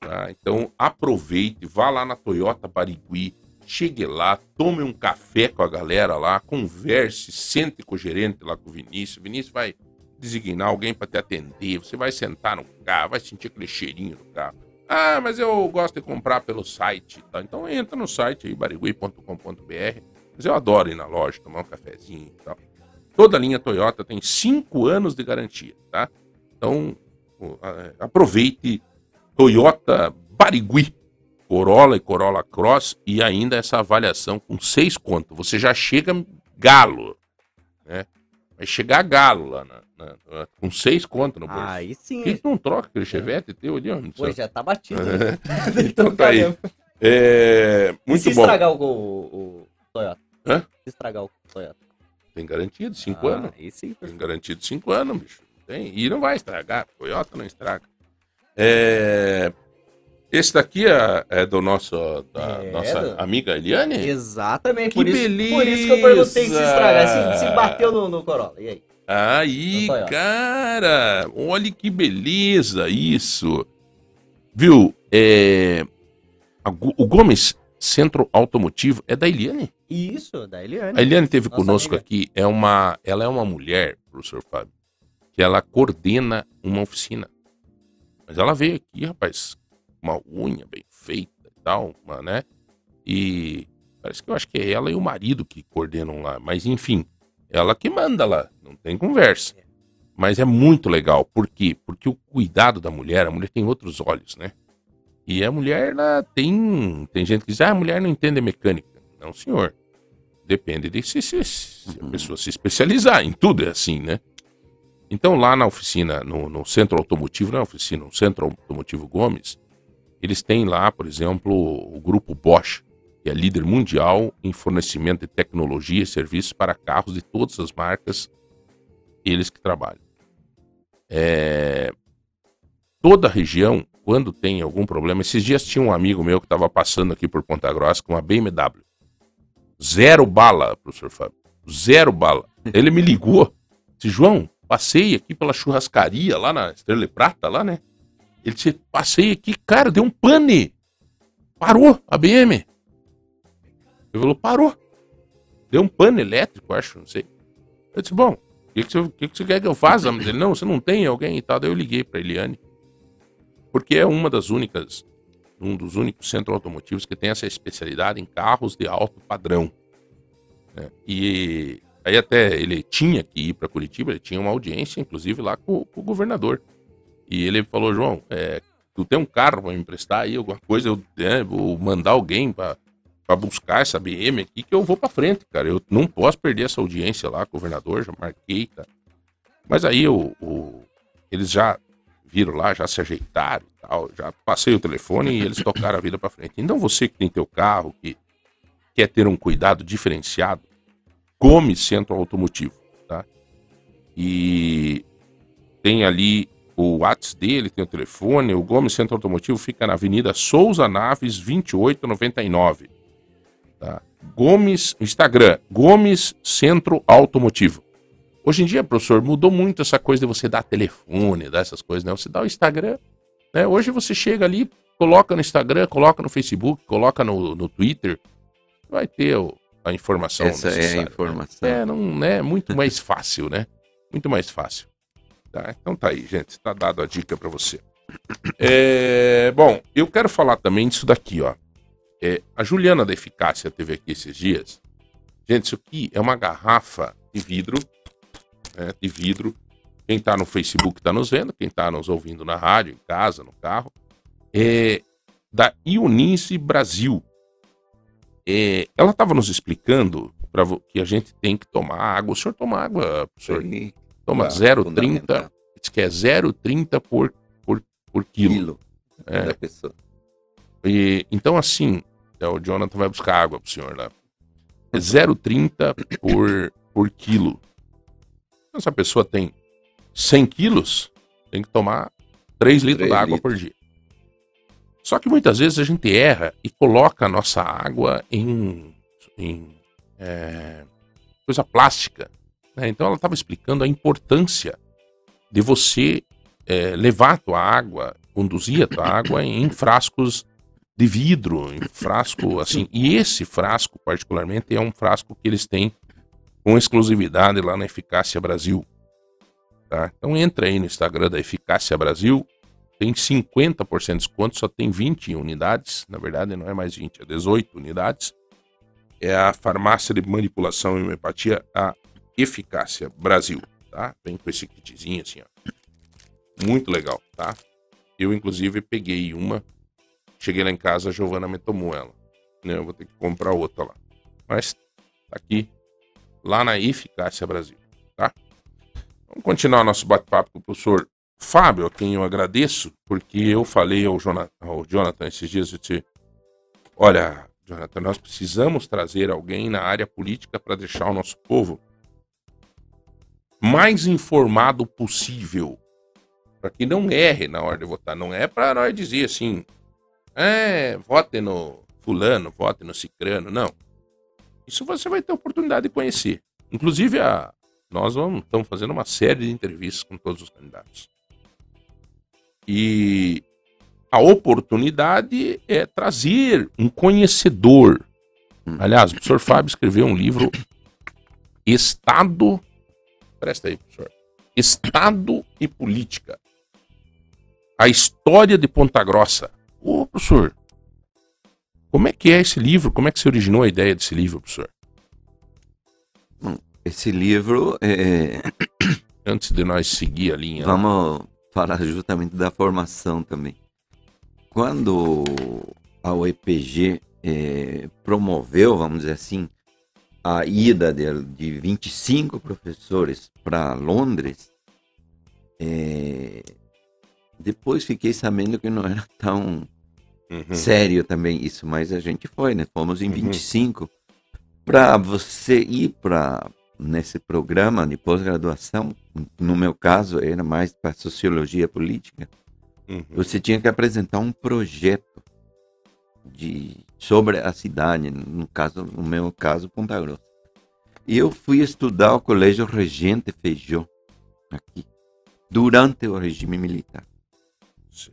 tá? Então, aproveite, vá lá na Toyota Barigui, chegue lá, tome um café com a galera lá, converse, sente com o gerente lá com o Vinícius. O Vinícius vai designar alguém para te atender, você vai sentar no carro, vai sentir aquele cheirinho no carro. Ah, mas eu gosto de comprar pelo site. Tá? Então entra no site aí, barigui.com.br. Mas eu adoro ir na loja, tomar um cafezinho e tal. Toda a linha Toyota tem 5 anos de garantia, tá? Então, aproveite Toyota Barigui, Corolla e Corolla Cross e ainda essa avaliação com 6 conto. Você já chega galo, né? Vai chegar galo lá, na- na- na- com 6 conto no bolso. Aí sim. Por que não troca aquele chevette teu ali? ó? Pô, já tá batido. Então tá aí. É, E se muito bom. estragar o, o, o Toyota? Hã? Estragar o Toyota? Tem garantia de 5 Ah, anos. Aí sim. Tem garantia de 5 anos, bicho. Tem. E não vai estragar. Toyota não estraga. É, Esse daqui é, é do nosso, da É, nossa amiga Eliane? Exatamente. Que por, isso, beleza! por isso que eu perguntei se estragar. Se, se bateu no, no Corolla. E aí? Aí, cara, olha que beleza isso. Viu? É, o Gomes Centro Automotivo é da Eliane. Isso, da Eliane. A Eliane esteve Nossa conosco amiga. aqui. É uma, ela é uma mulher, professor Fábio, que ela coordena uma oficina. Mas ela veio aqui, rapaz, uma unha bem feita e tal, uma, né? E parece que eu acho que é ela e o marido que coordenam lá. Mas enfim, ela que manda lá, não tem conversa. Mas é muito legal. Por quê? Porque o cuidado da mulher, a mulher tem outros olhos, né? E a mulher, ela tem. Tem gente que diz, ah, a mulher não entende mecânica. Não, senhor. Depende de se, se- se a pessoa se especializar. Em tudo é assim, né? Então, lá na oficina, no, no centro automotivo, não é oficina, no centro automotivo Gomes, eles têm lá, por exemplo, o grupo Bosch, que é líder mundial em fornecimento de tecnologia e serviços para carros de todas as marcas, eles que trabalham. É, Toda a região, quando tem algum problema, esses dias tinha um amigo meu que estava passando aqui por Ponta Grossa com uma BMW. Zero bala, professor Fábio. Zero bala. Ele me ligou. Disse, João, passei aqui pela churrascaria lá na Estrela Prata, lá, né? Ele disse, passei aqui, cara, deu um pane. Parou a BM. Ele falou, parou. Deu um pano elétrico, acho, não sei. Eu disse, bom, o que, que, você, que, que você quer que eu faça? Ele, não, você não tem alguém e tal. Daí eu liguei pra Eliane. Porque é uma das únicas, um dos únicos centros automotivos que tem essa especialidade em carros de alto padrão. né? E aí até ele tinha que ir para Curitiba, ele tinha uma audiência, inclusive, lá com, com o governador. E ele falou, João, é, tu tem um carro para me emprestar aí, alguma coisa, eu é, vou mandar alguém para buscar essa BM aqui, que eu vou para frente, cara. Eu não posso perder essa audiência lá governador, já marquei, cara. Mas aí o, o- eles já viram lá, já se ajeitaram e tal, já passei o telefone e eles tocaram a vida para frente. Então você que tem teu carro, que quer ter um cuidado diferenciado, Gomes Centro Automotivo, tá? E tem ali o WhatsApp dele, tem o telefone. O Gomes Centro Automotivo fica na Avenida Souza Naves 2899. Tá? Gomes, Instagram, Gomes Centro Automotivo. Hoje em dia, professor, mudou muito essa coisa de você dar telefone, dar essas coisas, né? Você dá o Instagram, né? Hoje você chega ali, coloca no Instagram, coloca no Facebook, coloca no, no Twitter, vai ter o- a informação Essa é a necessária, né? informação. É, não é muito mais fácil, né? Muito mais fácil. Tá? Então tá aí, gente. Está dado a dica para você. É, bom, eu quero falar também disso daqui, ó. É, a Juliana da Eficácia teve aqui esses dias. Gente, isso aqui é uma garrafa de vidro, né, de vidro. Quem tá no Facebook tá nos vendo, quem tá nos ouvindo na rádio, em casa, no carro. É da Ionice Brasil. É, ela estava nos explicando pra, que a gente tem que tomar água. O senhor toma água, professor? Aí, Toma ah, 0,30, fundamental. diz que é 0,30 por, por, por quilo. Quilo É. da pessoa. E, então, assim, é, o Jonathan vai buscar água pro senhor lá. É 0,30 por, por quilo. Então, se a pessoa tem 100 quilos, tem que tomar 3 litros d'água por dia. Só que muitas vezes a gente erra e coloca a nossa água em, em é, coisa plástica. né? Então ela estava explicando a importância de você é, levar a tua água, conduzir a tua água em frascos de vidro, em frasco assim. E esse frasco, particularmente, é um frasco que eles têm com exclusividade lá na Eficácia Brasil. Tá? Então entra aí no Instagram da Eficácia Brasil, tem 50% de desconto, só tem 20 unidades, na verdade não é mais 20, é 18 unidades. É a farmácia de manipulação e homeopatia, a Eficácia Brasil, tá? Vem com esse kitzinho assim, ó. Muito legal, tá? Eu, inclusive, peguei uma, cheguei lá em casa, a Giovana me tomou ela. Né? Eu vou ter que comprar outra lá. Mas tá aqui, lá na Eficácia Brasil, tá? Vamos continuar nosso bate-papo com o professor Fábio, a quem eu agradeço, porque eu falei ao Jonathan, ao Jonathan esses dias, eu disse, olha, Jonathan, nós precisamos trazer alguém na área política para deixar o nosso povo mais informado possível, para que não erre na hora de votar. Não é para nós dizer assim, é, vote no fulano, vote no cicrano, não. Isso você vai ter oportunidade de conhecer. Inclusive, a, nós vamos, estamos fazendo uma série de entrevistas com todos os candidatos. E a oportunidade é trazer um conhecedor. Aliás, o professor Fábio escreveu um livro Estado. Presta aí, professor. Estado e Política. A história de Ponta Grossa. Ô, professor, como é que é esse livro? Como é que se originou a ideia desse livro, professor? Esse livro, é, Antes de nós seguir a linha. vamos falar justamente da formação também. Quando a UEPG é, promoveu, vamos dizer assim, a ida de, de 25 professores para Londres, é, depois fiquei sabendo que não era tão Uhum. sério também isso, mas a gente foi, né? Fomos em Uhum. 25. Para você ir para nesse programa de pós-graduação, no meu caso era mais para sociologia política, Uhum. você tinha que apresentar um projeto de sobre a cidade, no caso, no meu caso, Ponta Grossa. E eu fui estudar o Colégio Regente Feijó, aqui, durante o regime militar.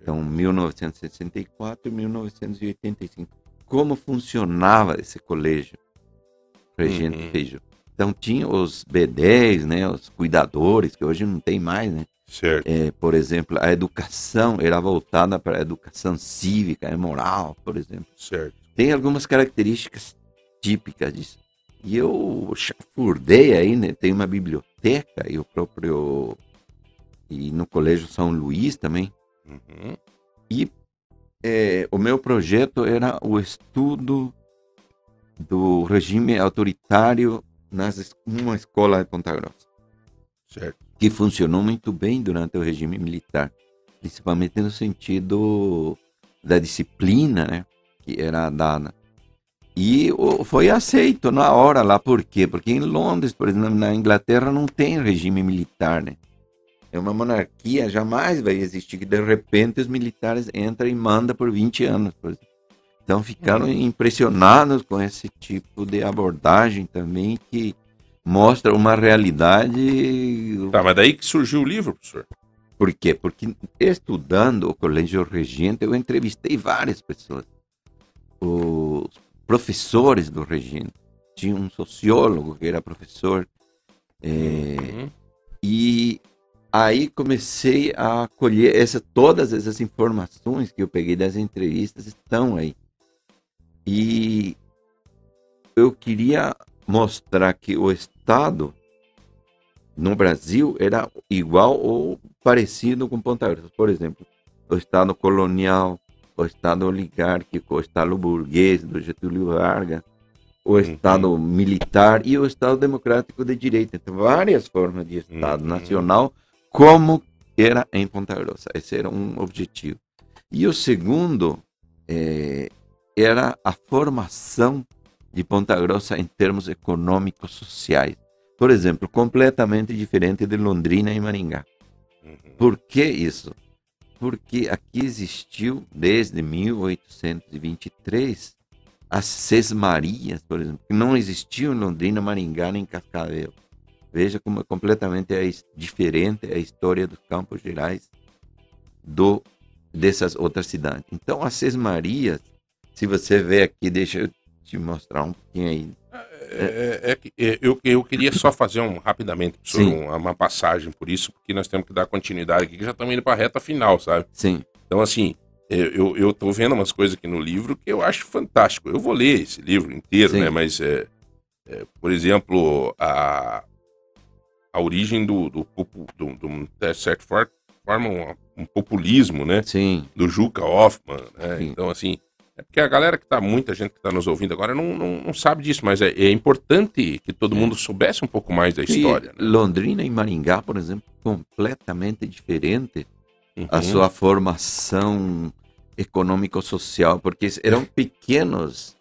Então, 1964 e 1985. Como funcionava esse colégio Regente Uhum. Feijó? Então, tinha os B10, né, os cuidadores, que hoje não tem mais, né? Certo. É, por exemplo, a educação era voltada para a educação cívica e moral, por exemplo. Certo. Tem algumas características típicas disso. E eu chafurdei aí, né? Tem uma biblioteca e o próprio... E no Colégio São Luís também. Uhum. É, o meu projeto era o estudo do regime autoritário nas, numa escola de Ponta Grossa. Certo. que funcionou muito bem durante o regime militar, principalmente no sentido da disciplina, né, que era dada. E foi aceito na hora lá, por quê? Porque em Londres, por exemplo, na Inglaterra não tem regime militar, né? É uma monarquia, jamais vai existir que de repente os militares entram e mandam por 20 anos, por. Então ficaram impressionados com esse tipo de abordagem também que mostra uma realidade Tá, mas daí que surgiu o livro, professor. por quê? Porque estudando o Colégio Regente, eu entrevistei várias pessoas. Os professores do Regente. Tinha um sociólogo que era professor. é, Uhum. e aí comecei a colher essa, todas essas informações que eu peguei das entrevistas estão aí. E eu queria mostrar que o Estado no Brasil era igual ou parecido com Ponta Grossa. Por exemplo, o Estado colonial, o Estado oligárquico, o Estado burguês do Getúlio Vargas, o Estado militar e o Estado democrático de direita. Então, várias formas de Estado Uhum. nacional, como era em Ponta Grossa. Esse era um objetivo. E o segundo eh, era a formação de Ponta Grossa em termos econômicos sociais. Por exemplo, completamente diferente de Londrina e Maringá. Uhum. Por que isso? Porque aqui existiu, desde 1823, as Sesmarias, por exemplo, que não existiam em Londrina, Maringá nem Cascavel. Veja como é completamente his- diferente a história dos Campos Gerais do, dessas outras cidades. Então, as Sesmarias, se você vê aqui, deixa eu te mostrar um pouquinho aí. É, é que, é, eu, eu queria só fazer um rapidamente, um- uma passagem por isso, porque nós temos que dar continuidade aqui, que já estamos indo para a reta final, sabe? Sim, Então, assim, eu, eu, eu tô vendo umas coisas aqui no livro que eu acho fantástico. Eu vou ler esse livro inteiro, Sim. né? Mas, é, é, por exemplo, a, a origem do, do, do, do- de certa for- forma, um, um populismo, né? sim, Do Juca Hoffman, né? Então, assim, é porque a galera que tá, muita gente que tá nos ouvindo agora não, não, não sabe disso, mas é, é importante que todo mundo soubesse um pouco mais da história, E né? Londrina e Maringá, por exemplo, completamente diferente a Uhum. sua formação econômico-social, porque eram pequenos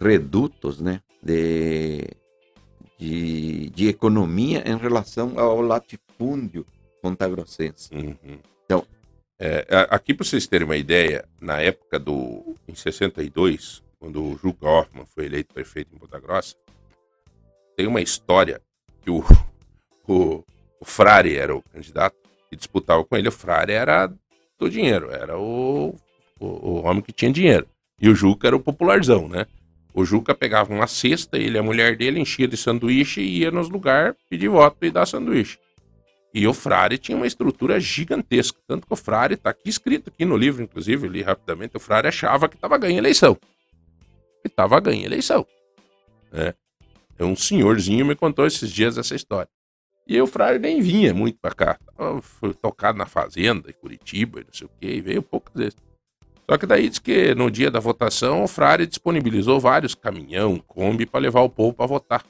redutos né, de, de, de economia em relação ao latifúndio pontagrossense. Uhum. Então- É, aqui para vocês terem uma ideia, na época do. em 62, quando o Juca Hoffman foi eleito prefeito em Ponta Grossa, tem uma história que o, o, o Frare era o candidato e disputava com ele. O Frare era do dinheiro, era o, o, o homem que tinha dinheiro. E o Juca era o popularzão, né? O Juca pegava uma cesta, ele e a mulher dele enchia de sanduíche e ia nos lugares pedir voto e dar sanduíche. E o Frare tinha uma estrutura gigantesca. Tanto que o Frare, está aqui escrito aqui no livro, inclusive, li rapidamente, o Frare achava que estava ganhando eleição. Que estava ganhando eleição. Né? É um senhorzinho me contou esses dias essa história. E o Frare nem vinha muito para cá. Foi tocado na fazenda, em Curitiba, não sei o quê, e veio poucas vezes. Só que daí diz que no dia da votação o Frare disponibilizou vários caminhão, Kombi, para levar o povo para votar.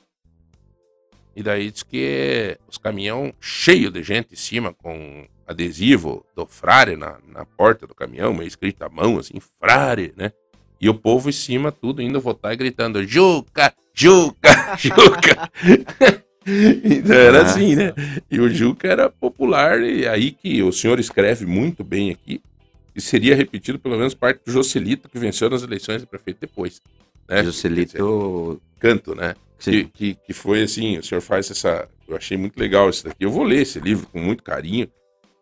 E daí diz que os caminhão cheio de gente em cima, com adesivo do Frare na, na porta do caminhão, meio escrito à mão, assim, Frare, né? E o povo em cima, tudo indo votar e gritando: Juca, Juca, Juca. então era assim, né? E o Juca era popular, e aí que o senhor escreve muito bem aqui, e seria repetido pelo menos parte do Joselito, que venceu nas eleições de prefeito depois. Né? Joselito Canto, né? que, que, que foi assim, o senhor faz essa. Eu achei muito legal isso daqui. Eu vou ler esse livro com muito carinho.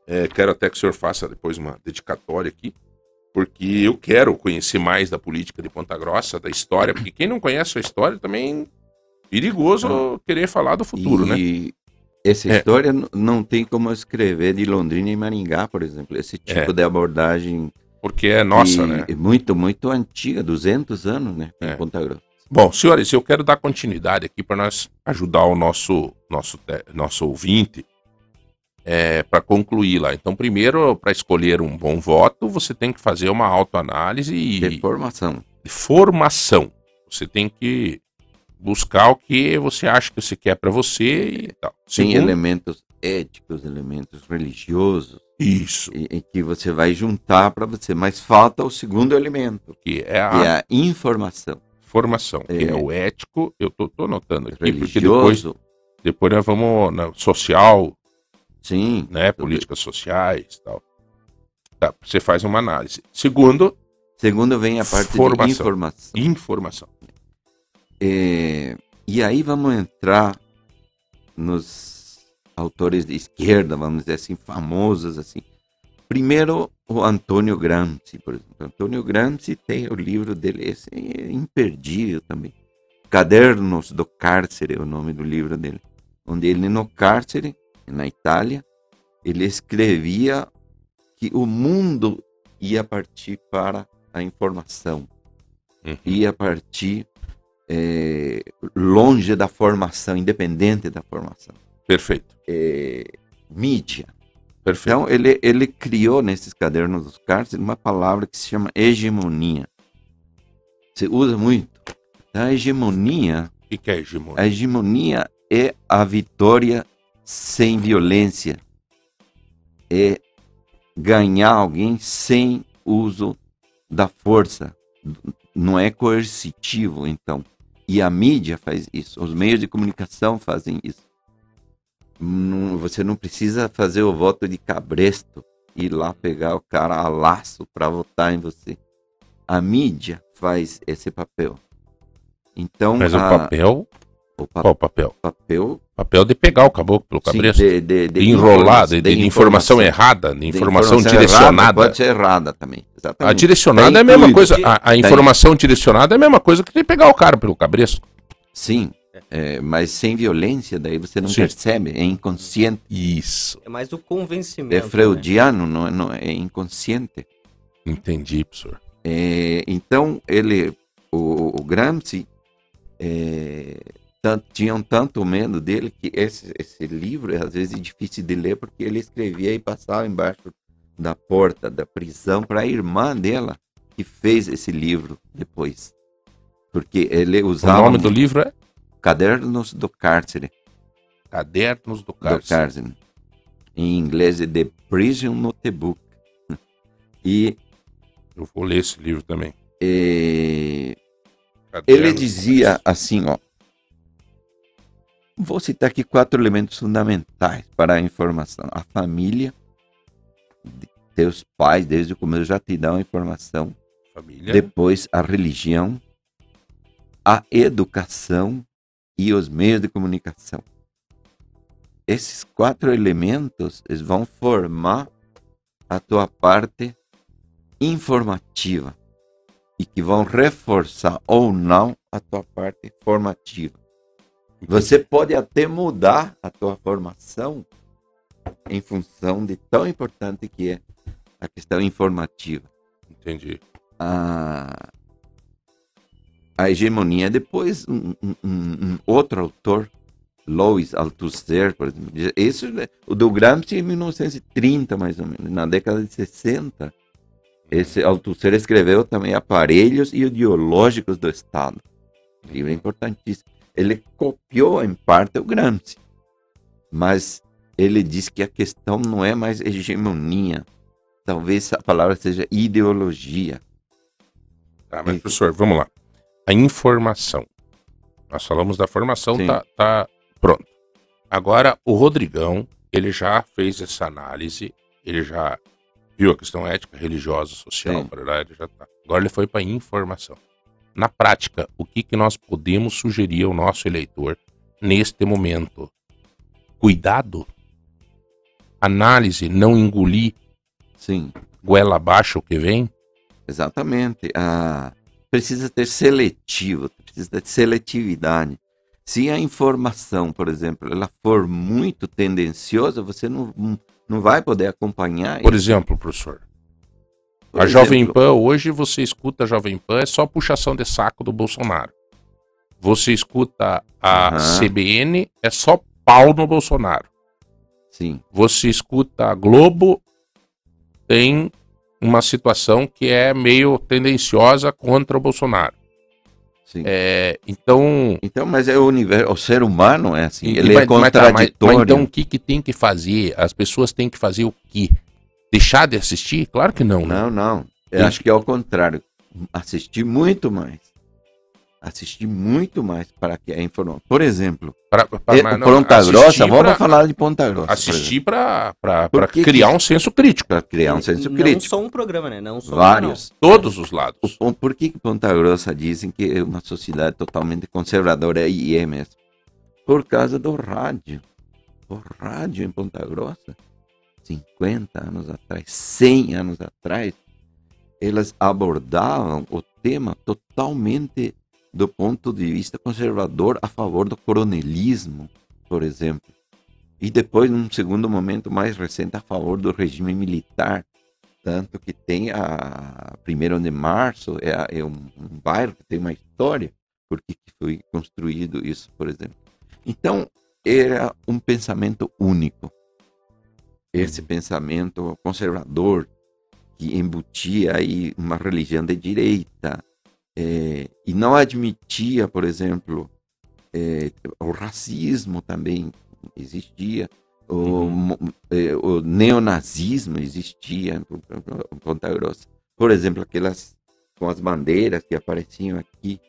É, quero até que o senhor faça depois uma dedicatória aqui, porque eu quero conhecer mais da política de Ponta Grossa, da história, porque quem não conhece a história também perigoso querer falar do futuro, né? Essa É. história não tem como escrever de Londrina e Maringá, por exemplo. Esse tipo É. de abordagem Porque é nossa, né? é muito, muito antiga, 200 anos, né? Em É. Ponta Grossa. Bom, senhores, eu quero dar continuidade aqui para nós ajudar o nosso nosso nosso ouvinte para concluir lá. Então, primeiro, para escolher um bom voto, você tem que fazer uma autoanálise e De formação. de formação. Você tem que buscar o que você acha que você quer para você e tal. Tem Segundo- elementos éticos, elementos religiosos, Isso, e, e que você vai juntar para você. Mas falta o segundo elemento, que é que a é a informação. formação, que é É. o ético. Eu tô, tô anotando aqui, porque depois, Religioso, depois nós vamos na social, sim. né, políticas sociais tal. Tá, você faz uma análise. Segundo, Segundo vem a parte Formação. de informação. informação. É, e aí vamos entrar nos autores de esquerda, vamos dizer assim, famosos assim. Primeiro, o Antônio Gramsci, por exemplo. Antônio Gramsci tem o livro dele, esse é imperdível também. Cadernos do Cárcere é o nome do livro dele. Onde ele no cárcere, na Itália, ele escrevia que o mundo ia partir para a informação Uhum. ia partir eh, longe da formação, independente da formação. Perfeito, Eh, mídia. perfeito. Então, ele, ele criou nesses cadernos dos cárceres uma palavra que se chama hegemonia. Se usa muito. Então, a hegemonia, o que, que é hegemonia? a hegemonia é a vitória sem violência. É ganhar alguém sem uso da força. Não é coercitivo, então. E a mídia faz isso, os meios de comunicação fazem isso. Não- você não precisa fazer o voto de cabresto, ir lá pegar o cara a laço para votar em você. A mídia faz esse papel. Então, Mas o a- papel, o pa- qual o papel? papel Papel de pegar o caboclo pelo sim, cabresto. de, de, de enrolar, de, de, de informação errada, de de informação, errada, direcionada. pode ser errada também. A Exatamente. direcionada Tá é a mesma coisa. A, a informação direcionada é a mesma coisa que de pegar o cara pelo cabresto. Sim, é, mas sem violência, daí você não Sim. percebe, é inconsciente. Isso. É mais o convencimento. É né? freudiano, não, é- não, é inconsciente. Entendi, professor. É, então, ele, o, o Gramsci, é, tan- tinham tanto medo dele que esse, esse livro é às vezes difícil de ler porque ele escrevia e passava embaixo da porta da prisão para a irmã dela que fez esse livro depois. Porque ele O usava nome do livro é Cadernos do Cárcere, Cadernos do do Cárcere. Cárcere. Em inglês é The Prison Notebook. E Eu vou ler esse livro também. eh, Cadernos Ele dizia assim, ó. Vou citar aqui quatro elementos fundamentais para a informação. A família, teus pais, desde o começo já te dão a informação. Família. Depois, a religião, a educação e os meios de comunicação. Esses quatro elementos eles vão formar a tua parte informativa e que vão reforçar ou não a tua parte formativa. Você pode até mudar a tua formação em função de tão importante que é a questão informativa Entendi. a, a hegemonia. Depois, um, um- um- um outro autor, Louis Althusser, por exemplo, isso, é- o do Gramsci em 1930, mais ou menos, na década de 60. Esse Althusser escreveu também Aparelhos Ideológicos do Estado. Livro importantíssimo. Ele copiou, em parte, o Gramsci. Mas ele diz que a questão não é mais hegemonia. Talvez a palavra seja ideologia. Tá, mas professor, vamos lá. A informação. Nós falamos da formação, Sim. tá, tá pronto. Agora, o Rodrigão, ele já fez essa análise, ele já viu a questão ética, religiosa, social, ele já tá. Agora ele foi para informação. Na prática, o que, que nós podemos sugerir ao nosso eleitor neste momento? Cuidado, análise, não engolir Sim, goela abaixo o que vem. exatamente. Ah, precisa ter seletivo, precisa ter seletividade. Se a informação, por exemplo, ela for muito tendenciosa, você não, não- não vai poder acompanhar. Por exemplo, professor, Por a Jovem exemplo, Pan, hoje você escuta a Jovem Pan, é só puxação de saco do Bolsonaro. Você escuta a Aham. CBN, é só pau no Bolsonaro. Sim, Você escuta a Globo, tem uma situação que é meio tendenciosa contra o Bolsonaro. sim. É, então. Então, mas é o universo, o ser humano é assim, ele mas- é mas tá, mas- contraditório. mas então o que, que tem que fazer? As pessoas têm que fazer o quê? Deixar de assistir? Claro que não, né? Não, não. Eu E- acho que é o contrário. Assistir muito mais. Assistir muito mais para que a informação. Por exemplo, Pra, pra- eh, não, Ponta Grossa, vamos pra- falar de Ponta Grossa. Assistir para criar que- um senso crítico. Para criar um senso não crítico. só um programa, né? Não só um Vários. Todos os lados. O- o- Por que, que Ponta Grossa dizem que é uma sociedade totalmente conservadora e é mesmo? Por causa do rádio. O rádio em Ponta Grossa, 50 anos atrás, 100 anos atrás, elas abordavam o tema totalmente do ponto de vista conservador a favor do coronelismo, por exemplo. E depois, num segundo momento mais recente, a favor do regime militar. Tanto que tem a 1 de março, é, é um, um bairro que tem uma história, porque que foi construído isso, por exemplo. Então, era um pensamento único. Esse pensamento conservador, que embutia aí uma religião de direita, eh, e não admitia, por exemplo, eh, o racismo também existia, o, Uhum. eh, o neonazismo existia em Ponta Grossa. Por exemplo, aquelas com as bandeiras que apareciam aqui,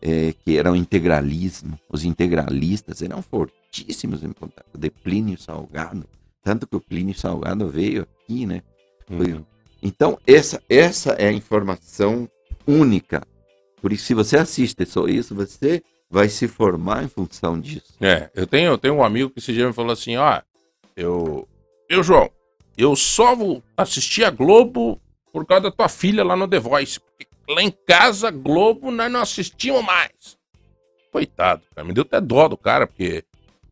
eh, que eram integralismo. Os integralistas eram fortíssimos em Ponta de Plínio Salgado. Tanto que o Plínio Salgado veio aqui, né? Uhum. Então, essa, essa é a informação única. Por isso, se você assiste só isso, você vai se formar em função disso. É, eu tenho, eu tenho um amigo que esse dia me falou assim, ó, eu, eu João, eu só vou assistir a Globo por causa da tua filha lá no The Voice, porque lá em casa, Globo, nós não assistimos mais. Coitado, cara, me deu até dó do cara, porque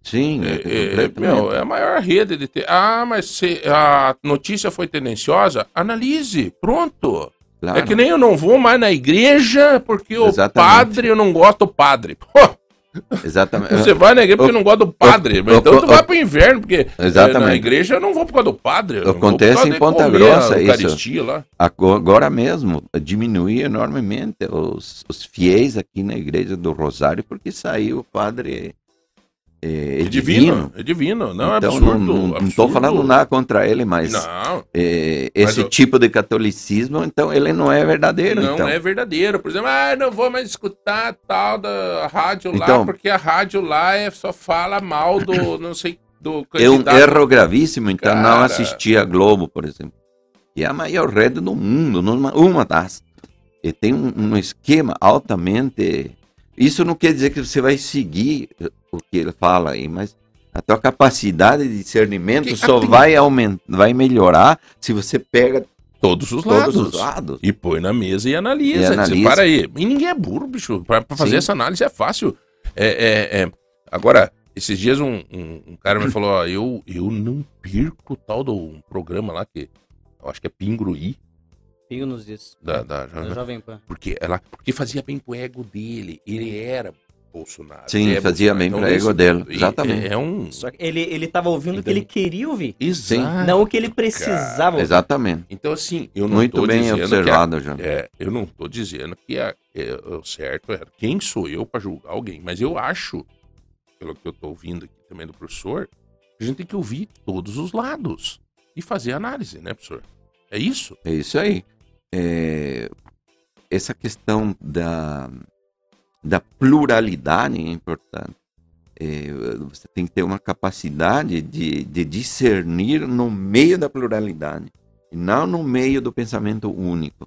Sim, é, é, é, completamente. meu, é a maior rede de... Te... Ah, mas se a notícia foi tendenciosa, analise, pronto. Claro. É que nem eu não vou mais na igreja porque o Exatamente. padre, eu não gosto do padre. Pô, Exatamente. você vai na igreja porque o- não gosta do padre. mas o- então tu o- vai pro inverno, porque eh, Exatamente. na igreja eu não vou por causa do padre. Acontece em Ponta Grossa isso. Lá. Ago- Agora mesmo, diminuiu enormemente os, os fiéis aqui na igreja do Rosário, porque saiu o padre é, É divino, é divino. Não, é então, absurdo. não, não, não estou falando nada contra ele, mas Não, é, Mas esse eu- tipo de catolicismo, então, ele não é verdadeiro. não então. é verdadeiro. Por exemplo, ah, não vou mais escutar tal da rádio lá, Então- porque a rádio lá é, só fala mal do, não sei, do É um erro gravíssimo, então, não Cara. assistir a Globo, por exemplo. Que é a maior rede do mundo, uma das. E tem um, um esquema altamente. Isso não quer dizer que você vai seguir o que ele fala aí, mas a tua capacidade de discernimento Que- só vai aumentar, vai melhorar se você pega Todos os lados. todos os lados. E põe na mesa e analisa. E Diz, analisa. Para aí. E ninguém é burro, bicho. Pra fazer Sim. essa análise é fácil. É, é, é. Agora, esses dias um, um, um cara me falou: ó, eu, eu não perco o tal do um programa lá que eu acho que é Pingruí, Nos diz. da, da, Da Jovem Pan. porque, ela, porque fazia bem pro ego dele. Ele era Bolsonaro. Sim, é fazia Bolsonaro. bem Então, pro ego dele, e- exatamente. É, é um. Só que ele, ele tava ouvindo o que ele queria ouvir. Exato. Não o que ele precisava ouvir. Exatamente. Então, assim, eu não Muito tô bem dizendo que a- observado, João. É, eu não tô dizendo que é, é, o certo é quem sou eu para julgar alguém, mas eu acho, pelo que eu tô ouvindo aqui também do professor, a gente tem que ouvir todos os lados e fazer análise, né, professor? É isso? É isso aí. É, essa questão da, da pluralidade é importante. É, você tem que ter uma capacidade de, de discernir no meio da pluralidade, e não no meio do pensamento único.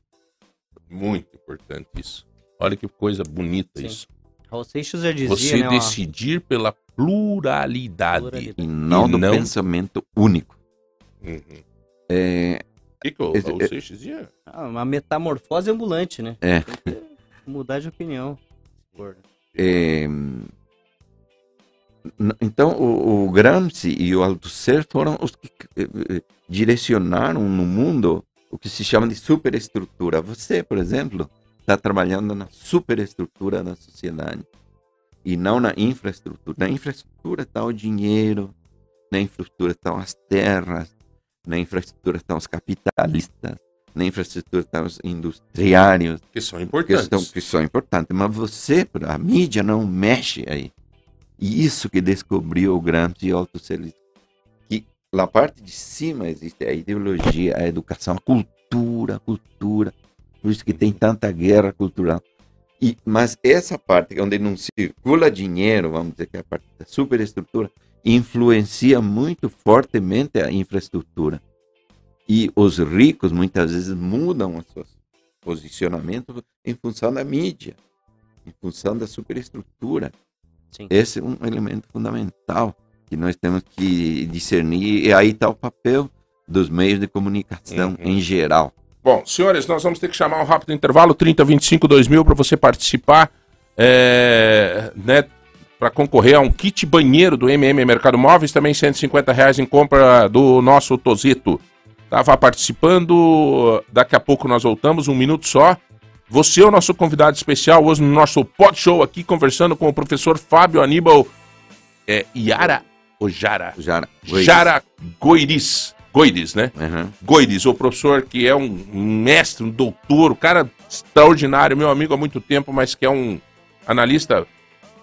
Muito importante isso. Olha que coisa bonita Sim. isso. Raul Seixas já dizia, Você né? ó, decidir pela pluralidade. pluralidade. E não E do não- pensamento único. Uhum. É, O que, que o é- Seixas dizia? Ah, uma metamorfose ambulante, né? É. Mudar de opinião. É, então, o, o Gramsci e o Althusser foram os que eh, eh, direcionaram no mundo o que se chama de superestrutura. Você, por exemplo, está trabalhando na superestrutura da sociedade e não na infraestrutura. Na infraestrutura está o dinheiro, na infraestrutura estão as terras, na infraestrutura estão os capitalistas, na infraestrutura estão os industriários, Que são que importantes. são, que são importantes, mas você, a mídia não mexe aí. E isso que descobriu o Gramsci e o Althusser, que na parte de cima existe a ideologia, a educação, a cultura, a cultura, por isso que tem tanta guerra cultural. E, mas essa parte onde não circula dinheiro, vamos dizer que é a parte da superestrutura, influencia muito fortemente a infraestrutura. E os ricos muitas vezes mudam os seus posicionamentos em função da mídia, em função da superestrutura. Sim. Esse é um elemento fundamental que nós temos que discernir, e aí está o papel dos meios de comunicação Uhum. em geral. Bom, senhores, nós vamos ter que chamar um rápido intervalo, 3025 2000, para você participar, é, né, para concorrer a um kit banheiro do MM Mercado Móveis, também 150 reais em compra do nosso Tozeto. Tava participando, daqui a pouco nós voltamos, um minuto só. Você é o nosso convidado especial hoje no nosso pod show aqui, conversando com o professor Fábio Aníbal é, Iara Ojara. Jara, Jara Goiris. Goiris, né? Uhum. Goides, o professor que é um mestre, um doutor, um cara extraordinário, meu amigo há muito tempo, mas que é um analista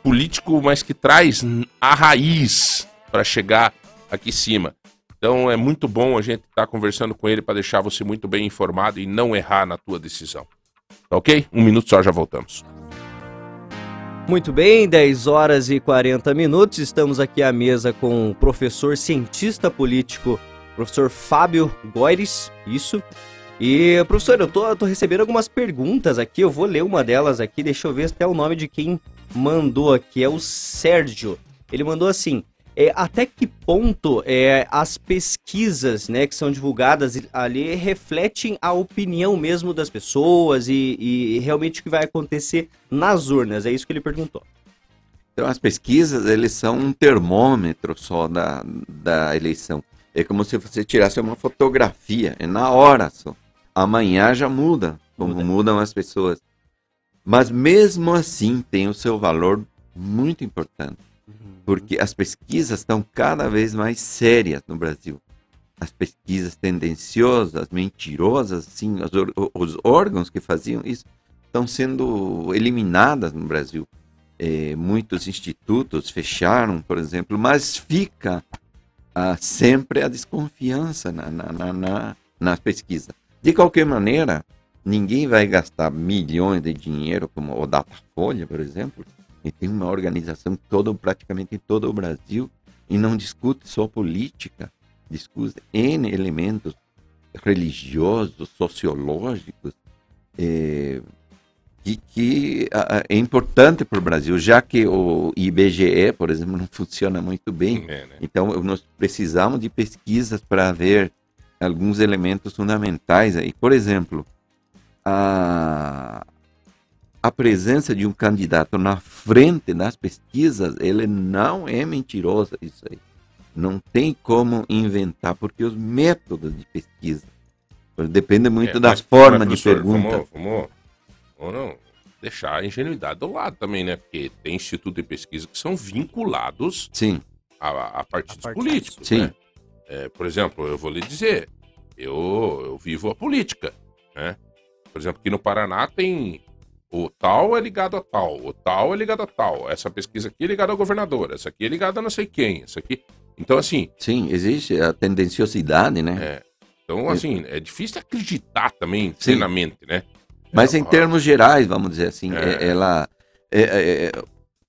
político, mas que traz a raiz para chegar aqui em cima. Então é muito bom a gente estar conversando com ele para deixar você muito bem informado e não errar na tua decisão. Tá ok? Um minuto só, já voltamos. Muito bem, 10 horas e 40 minutos. Estamos aqui à mesa com o professor cientista político, professor Fábio Goires. Isso. E, professor, eu tô, tô recebendo algumas perguntas aqui. Eu vou ler uma delas aqui. Deixa eu ver até o nome de quem mandou aqui. É o Sérgio. Ele mandou assim: é, até que ponto é, as pesquisas né, que são divulgadas ali refletem a opinião mesmo das pessoas e, e realmente o que vai acontecer nas urnas? É isso que ele perguntou. Então, as pesquisas, eles são um termômetro só da, da eleição. É como se você tirasse uma fotografia, é na hora só. Amanhã já muda, como Muda. mudam as pessoas. Mas mesmo assim tem o seu valor muito importante, porque as pesquisas estão cada vez mais sérias no Brasil. As pesquisas tendenciosas, mentirosas, sim, os, os órgãos que faziam isso estão sendo eliminadas no Brasil eh, muitos institutos fecharam, por exemplo, mas fica ah, sempre a desconfiança na, na, na, na, nas pesquisas. De qualquer maneira, ninguém vai gastar milhões de dinheiro como o Datafolha, por exemplo, e tem uma organização todo, praticamente em todo o Brasil e não discute só política, discute N elementos religiosos, sociológicos, eh, que, que é importante para o Brasil, já que o IBGE, por exemplo, não funciona muito bem. É, né? Então, nós precisamos de pesquisas para ver alguns elementos fundamentais aí. Por exemplo, a, a presença de um candidato na frente das pesquisas, ele não é mentirosa isso aí. Não tem como inventar, porque os métodos de pesquisa depende muito É, da mas- forma mas, de pergunta. Vamos, vamos, não deixar a ingenuidade do lado também, né? Porque tem instituto de pesquisa que são vinculados Sim, a, a partidos A partidos. políticos. Sim. né? É, por exemplo, eu vou lhe dizer, eu, eu vivo a política. Né? Por exemplo, aqui no Paraná tem o tal é ligado a tal, o tal é ligado a tal. Essa pesquisa aqui é ligada ao governador, essa aqui é ligada a não sei quem, essa aqui. Então, assim, sim, existe a tendenciosidade, né? é, então, assim, é difícil acreditar também Sim. plenamente, né? Mas É, em termos gerais, vamos dizer assim, É. é- ela é- é-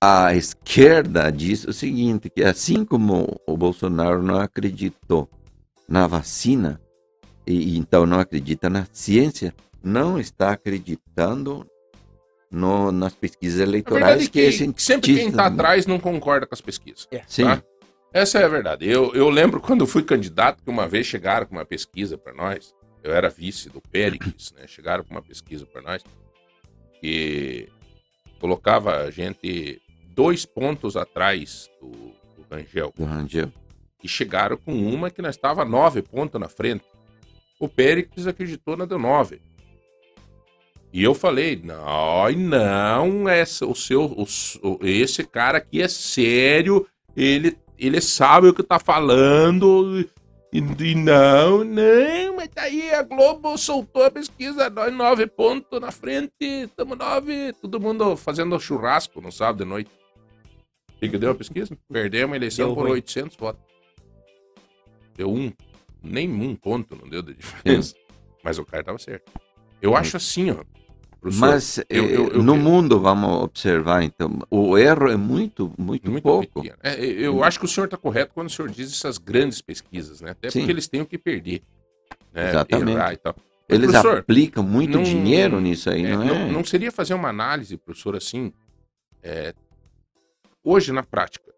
a esquerda diz o seguinte, que assim como o Bolsonaro não acreditou na vacina e então não acredita na ciência, não está acreditando no, nas pesquisas eleitorais é que, é que sempre quem está né? atrás não concorda com as pesquisas. Sim. tá? Essa é a verdade. Eu, eu lembro quando eu fui candidato que uma vez chegaram com uma pesquisa para nós. Eu era vice do Péricles, né? Chegaram com uma pesquisa para nós que colocava a gente dois pontos atrás do, do Rangel. do Rangel. E chegaram com uma que nós estava nove pontos na frente. O Péricles acreditou na deu nove. E eu falei, não, não, essa, o seu, o esse cara aqui é sério, ele, ele sabe o que tá falando, e, e não, não, mas daí a Globo soltou a pesquisa, nós nove pontos na frente, estamos nove, todo mundo fazendo churrasco no sábado de noite. O que que deu a pesquisa? Perdemos a eleição Deu por ruim. 800 votos. Deu um, nem um ponto não deu de diferença. Mas o cara tava certo. Eu acho assim, ó. Professor, Mas eu- eh, eu- eu no mundo, vamos observar, então, o erro é muito, muito, muito pouco. É, eu acho que o senhor está correto quando o senhor diz essas grandes pesquisas, né? Até Sim. porque eles têm o que perder. Né? Exatamente. Errar e tal. Mas, Eles aplicam muito não- dinheiro nisso aí, É, não é? não seria fazer uma análise, professor, assim, é, hoje na prática,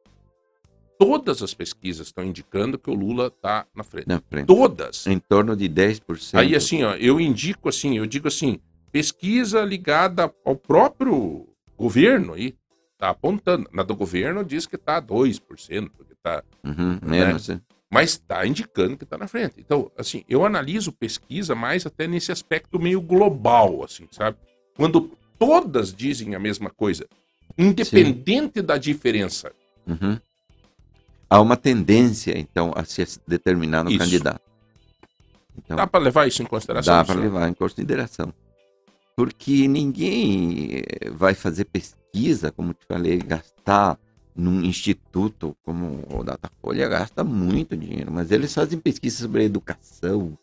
todas as pesquisas estão indicando que o Lula está na frente. Na frente. Todas. Em torno de 10%. Aí assim, ó, eu indico assim, eu digo assim, pesquisa ligada ao próprio governo aí, tá apontando. Na do governo diz que tá 2%, que tá, Uhum, menos. né? mas está indicando que está na frente. Então, assim, eu analiso pesquisa mais até nesse aspecto meio global, assim, sabe? Quando todas dizem a mesma coisa, independente da diferença. Uhum. Há uma tendência, então, a se determinar no Isso. candidato. Então, Dá para levar isso em consideração? dá para levar em consideração. Porque ninguém eh, vai fazer pesquisa, como te falei, gastar num instituto como o Datafolha gasta muito dinheiro, mas eles fazem pesquisa sobre educação.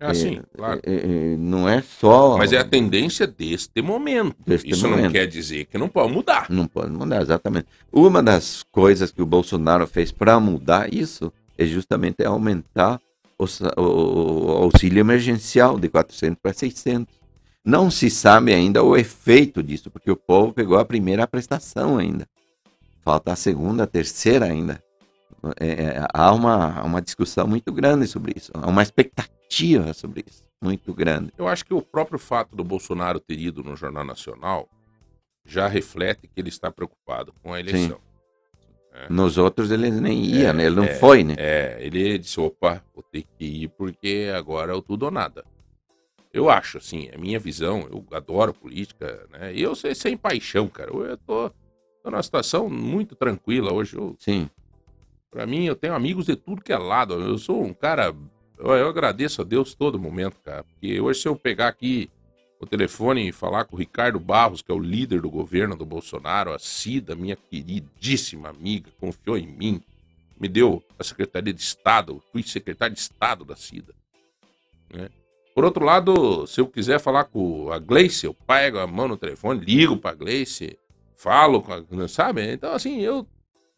É assim, claro. eh, eh, não é só. Mas é a tendência deste momento. Deste isso não momento. quer dizer que não pode mudar. Não pode mudar, exatamente. Uma das coisas que o Bolsonaro fez para mudar isso é justamente aumentar o, o- o auxílio emergencial de 400 para 600. Não se sabe ainda o efeito disso, porque o povo pegou a primeira prestação ainda. Falta a segunda, a terceira ainda. É, é, há uma, uma discussão muito grande sobre isso. Há uma expectativa sobre isso, muito grande. Eu acho que o próprio fato do Bolsonaro ter ido no Jornal Nacional já reflete que ele está preocupado com a eleição. Nos outros ele nem ia, É, né? Ele não é. foi, né? É, ele disse, opa, vou ter que ir porque agora é o tudo ou nada. Eu acho, assim, é minha visão, eu adoro política, né? E eu sei sem paixão, cara. Eu tô, tô numa situação muito tranquila hoje. Eu, Sim. Pra mim, eu tenho amigos de tudo que é lado. Eu sou um cara. Eu, eu agradeço a Deus todo momento, cara. Porque hoje, se eu pegar aqui o telefone e falar com o Ricardo Barros, que é o líder do governo do Bolsonaro, a Cida, minha queridíssima amiga, confiou em mim, me deu a Secretaria de Estado, fui secretário de Estado da Cida. né? Por outro lado, se eu quiser falar com a Gleice, eu pego a mão no telefone, ligo pra Gleice, falo com a. Sabe? Então, assim, eu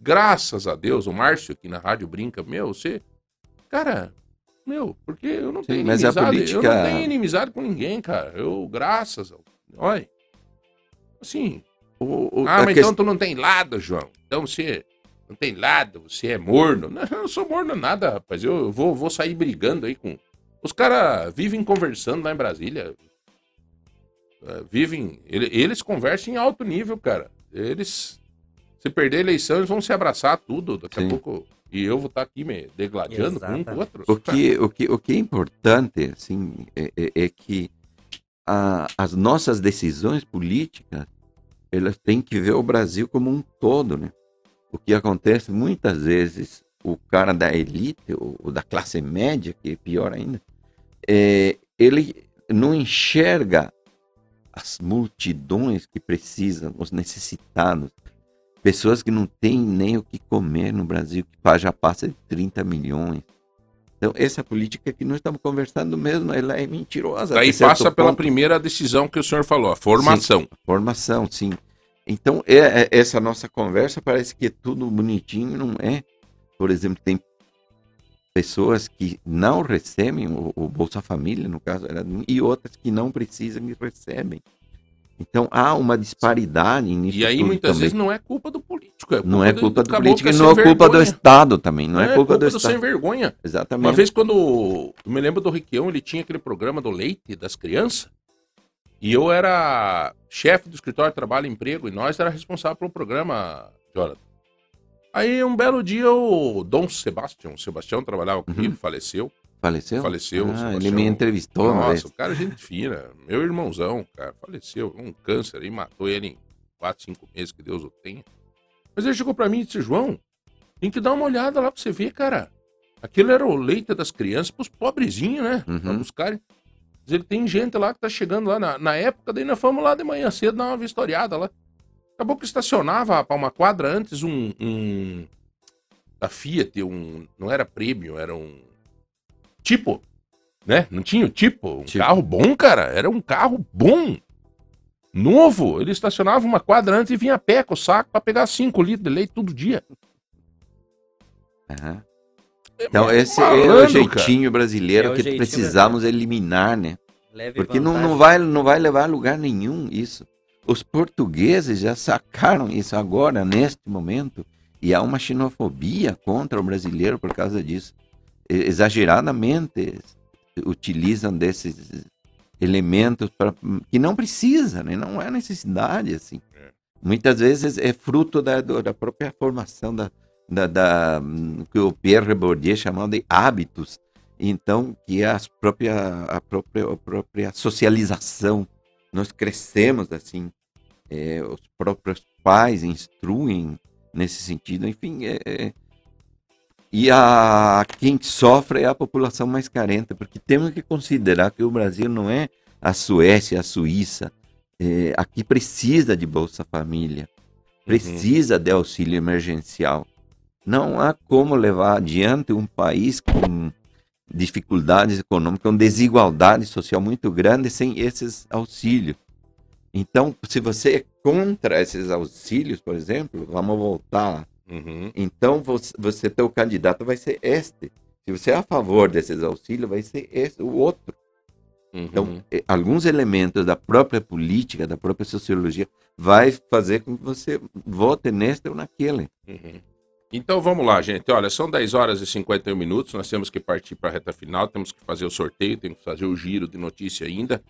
graças a Deus, o Márcio aqui na rádio brinca, meu, você. Cara, meu, porque eu não Sim, tenho mas a inimizade. política- Eu não tenho inimizade com ninguém, cara. Eu, graças ao. Olha. Assim. O, o- Ah, a mas ques- então tu não tem lado, João. Então você não tem lado, você é morno. Não, eu não sou morno nada, rapaz. Eu vou, vou sair brigando aí com. Os caras vivem conversando lá em Brasília. É, vivem. ele- Eles conversam em alto nível, cara. Eles. Se perder a eleição, eles vão se abraçar tudo. Daqui Sim. a pouco. E eu vou estar aqui me degladiando com um com outro. O que, o, que, o que é importante assim, é, é- é que a- as nossas decisões políticas elas têm que ver o Brasil como um todo. Né? O que acontece muitas vezes, o cara da elite, ou, ou da classe média, que é pior ainda, é, ele não enxerga as multidões que precisam, os necessitados, pessoas que não têm nem o que comer no Brasil, que já passa de 30 milhões. Então, essa política que nós estamos conversando mesmo, ela é mentirosa. Daí passa pela ponto. primeira decisão que o senhor falou, a formação. Formação, sim. Então, é, é- essa nossa conversa parece que é tudo bonitinho, não é? Por exemplo, tem pessoas que não recebem o, o Bolsa Família, no caso, e outras que não precisam e recebem. Então há uma disparidade nisso. E aí muitas também. vezes não é culpa do político. É culpa não é culpa do, caboclo político e é não é sem culpa do vergonha. Estado também. Não é, culpa, do sem Estado. vergonha. Exatamente. Uma vez quando. Eu me lembro do Requião, ele tinha aquele programa do leite das crianças. E eu era chefe do escritório de trabalho e emprego, e nós era responsável pelo programa, Jonathan. Aí um belo dia o Dom Sebastião, o Sebastião trabalhava comigo, faleceu. Faleceu? Faleceu, Ah, ele me entrevistou. Nossa, o cara é gente fina. Meu irmãozão, cara, faleceu. Um câncer aí, matou ele em 4, 5 meses, que Deus o tenha. Mas ele chegou pra mim e disse, João, tem que dar uma olhada lá pra você ver, cara. Aquilo era o leite das crianças pros pobrezinhos, né? Uhum. Pra buscarem. Mas ele tem gente lá que tá chegando lá na, na época, daí nós fomos lá de manhã cedo dar uma vistoriada lá. Acabou que estacionava pra uma quadra antes um, um da Fiat, um não era prêmio, era um tipo, né? Não tinha o tipo, um Tipo. carro bom, cara, era um carro bom. Novo, ele estacionava uma quadra antes e vinha a pé com o saco pra pegar 5 litros de leite todo dia. Aham. Então, É esse é malandro, o cara. jeitinho brasileiro É o que jeitinho precisamos eliminar, né? Leve Porque não, não, vai, não vai levar a lugar nenhum isso. Os portugueses já sacaram isso agora, neste momento, e há uma xenofobia contra o brasileiro por causa disso. Exageradamente utilizam desses elementos pra, que não precisa, né? não é necessidade. assim. É. Muitas vezes é fruto da, da própria formação da, da, da- que o Pierre Bourdieu chamava de hábitos então que é as própria, a própria a própria socialização nós crescemos assim é, os próprios pais instruem nesse sentido enfim é, é- e a quem sofre é a população mais carente porque temos que considerar que o Brasil não é a Suécia a Suíça É, aqui precisa de Bolsa Família precisa de auxílio emergencial não há como levar adiante um país com dificuldades econômicas, com desigualdade social muito grande sem esses auxílios. Então, se você é contra esses auxílios, por exemplo, vamos voltar. Uhum. Então, você, você teu candidato vai ser este. Se você é a favor desses auxílios, vai ser esse, o outro. Então, Uhum. eh, alguns elementos da própria política, da própria sociologia, vai fazer com que você vote neste ou naquele. Uhum. Então vamos lá, gente. Olha, são 10 horas e 51 minutos. Nós temos que partir para a reta final. Temos que fazer o sorteio, temos que fazer o giro de notícia ainda.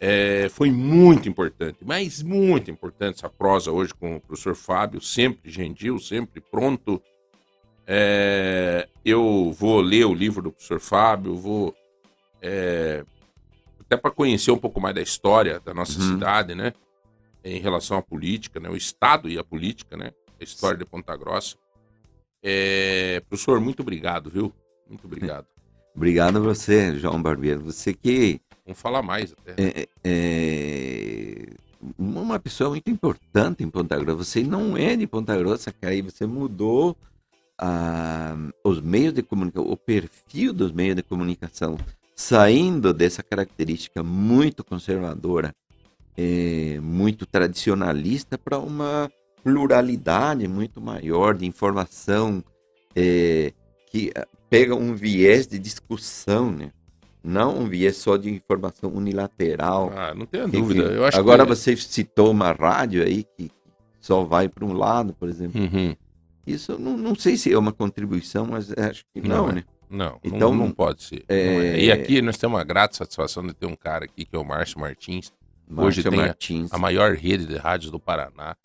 É, foi muito importante, mas muito importante essa prosa hoje com o professor Fábio, sempre gentil, sempre pronto. É, eu vou ler o livro do professor Fábio, vou é, até para conhecer um pouco mais da história da nossa Uhum. cidade, né? Em relação à política, né? O Estado e a política, né? A história de Ponta Grossa. É, professor, muito obrigado, viu? Muito obrigado. Obrigado a você, João Barbeiro. Você que Vamos falar mais até. é, é uma pessoa muito importante em Ponta Grossa. Você não é de Ponta Grossa, cara, e você mudou ah, os meios de comunicação, o perfil dos meios de comunicação, saindo dessa característica muito conservadora, é, muito tradicionalista, para uma pluralidade muito maior de informação é, que ah, pega um viés de discussão, né? Não um viés só de informação unilateral. Ah, não tenha Enfim, dúvida. Eu acho agora que... você citou uma rádio aí que só vai para um lado, por exemplo. Uhum. Isso eu não, não sei se é uma contribuição, mas acho que não, Não é. né? Não, Então, não, não pode ser. é- Não é. E aqui nós temos uma grata satisfação de ter um cara aqui que é o Márcio Martins, Hoje Márcio tem a- Martins. a maior rede de rádios do Paraná.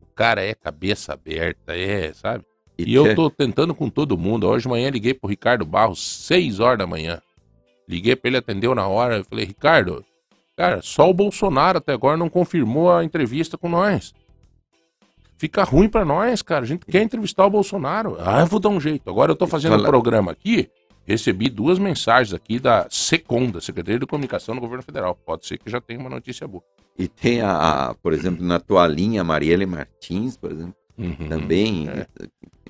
O cara é cabeça aberta, é, sabe? E eu que- tô tentando com todo mundo. Hoje de manhã liguei pro Ricardo Barros, 6 horas da manhã. Liguei pra ele, atendeu na hora. Eu falei, Ricardo, cara, só o Bolsonaro até agora não confirmou a entrevista com nós. Fica ruim pra nós, cara. A gente quer entrevistar o Bolsonaro. Ah, eu vou dar um jeito. Agora eu tô fazendo um Fala- programa aqui. Recebi duas mensagens aqui da SECOM, da Secretaria de Comunicação do Governo Federal. Pode ser que já tenha uma notícia boa. E tem, a, a, por exemplo, na tua linha, Marielle Martins, por exemplo, Uhum. também. é.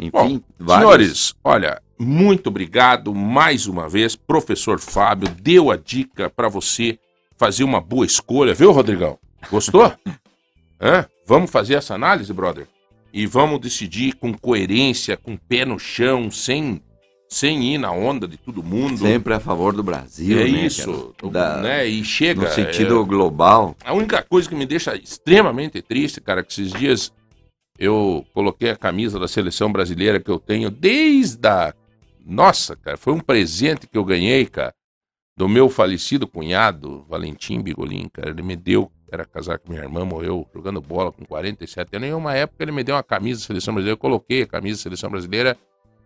Enfim, Senhores, olha, muito obrigado mais uma vez. Professor Fábio deu a dica pra você fazer uma boa escolha, viu, Rodrigão? Gostou? Vamos fazer essa análise, brother? E vamos decidir com coerência, com pé no chão, sem, sem ir na onda de todo mundo. Sempre a favor do Brasil, é né, isso? Da- né? E chega. no sentido é, global. a única coisa que me deixa extremamente triste, cara, que esses dias eu coloquei a camisa da seleção brasileira que eu tenho desde a. Nossa, cara, foi um presente que eu ganhei, cara, do meu falecido cunhado, Valentim Bigolin, cara. Ele me deu, era casar com minha irmã, morreu jogando bola com 47 anos. Em uma época ele me deu uma camisa da seleção brasileira, eu coloquei a camisa da seleção brasileira.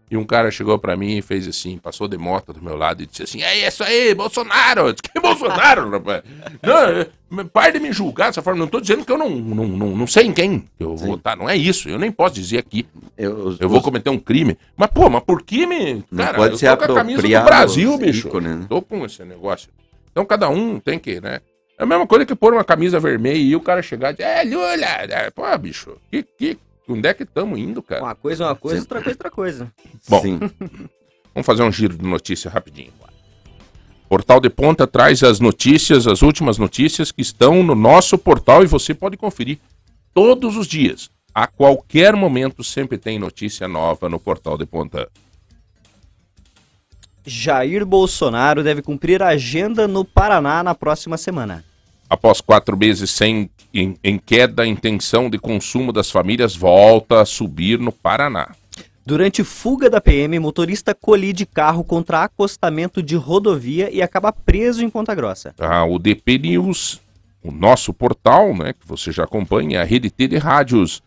E um cara chegou pra mim e fez assim, passou de moto do meu lado e disse assim: É isso aí, Bolsonaro! Eu disse, Que Bolsonaro, rapaz? Não, pare de me julgar dessa forma. Não tô dizendo que eu não, não, não, não sei em quem eu vou votar. Não é isso. Eu nem posso dizer aqui. Eu, os- Eu vou os- cometer um crime. Mas, pô, mas por que me. não Cara, pode eu ser tô com a camisa do Brasil, bicho. né? Tô com esse negócio. Então cada um tem que, né? É a mesma coisa que pôr uma camisa vermelha e o cara chegar e dizer, é, Lula! É, Pô, bicho, que, que, onde é que estamos indo, cara? Uma coisa é uma coisa, outra coisa é outra coisa. Bom. Sim. Vamos fazer um giro de notícia rapidinho. Portal de Ponta traz as notícias, as últimas notícias que estão no nosso portal e você pode conferir todos os dias. A qualquer momento sempre tem notícia nova no Portal de Ponta. Jair Bolsonaro deve cumprir a agenda no Paraná na próxima semana. Após quatro meses sem, em, em queda, a intenção de consumo das famílias volta a subir no Paraná. Durante fuga da PM, motorista colide carro contra acostamento de rodovia e acaba preso em Ponta Grossa. Ah, o DP News, o nosso portal, né, que você já acompanha, a Rede T de Rádios,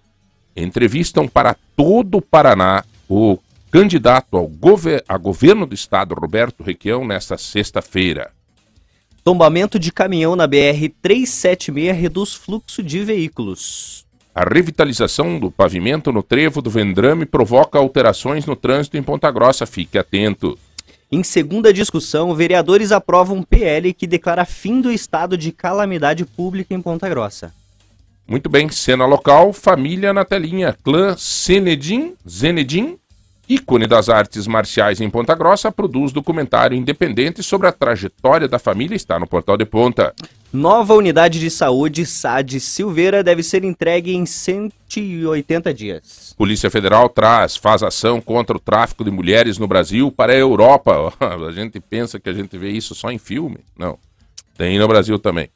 entrevistam para todo o Paraná o candidato ao gover a governo do estado, Roberto Requião, nesta sexta-feira. Tombamento de caminhão na BR-376 reduz fluxo de veículos. A revitalização do pavimento no trevo do Vendrame provoca alterações no trânsito em Ponta Grossa. Fique atento. Em segunda discussão, vereadores aprovam PL que declara fim do estado de calamidade pública em Ponta Grossa. Muito bem, cena local, família na telinha. Clã Zenedim, Zenedim, ícone das artes marciais em Ponta Grossa, produz documentário independente sobre a trajetória da família está no Portal de Ponta. Nova unidade de saúde SAD Silveira deve ser entregue em 180 dias. Polícia Federal traz, faz ação contra o tráfico de mulheres no Brasil para a Europa. A gente pensa que a gente vê isso só em filme. Não. Tem no Brasil também.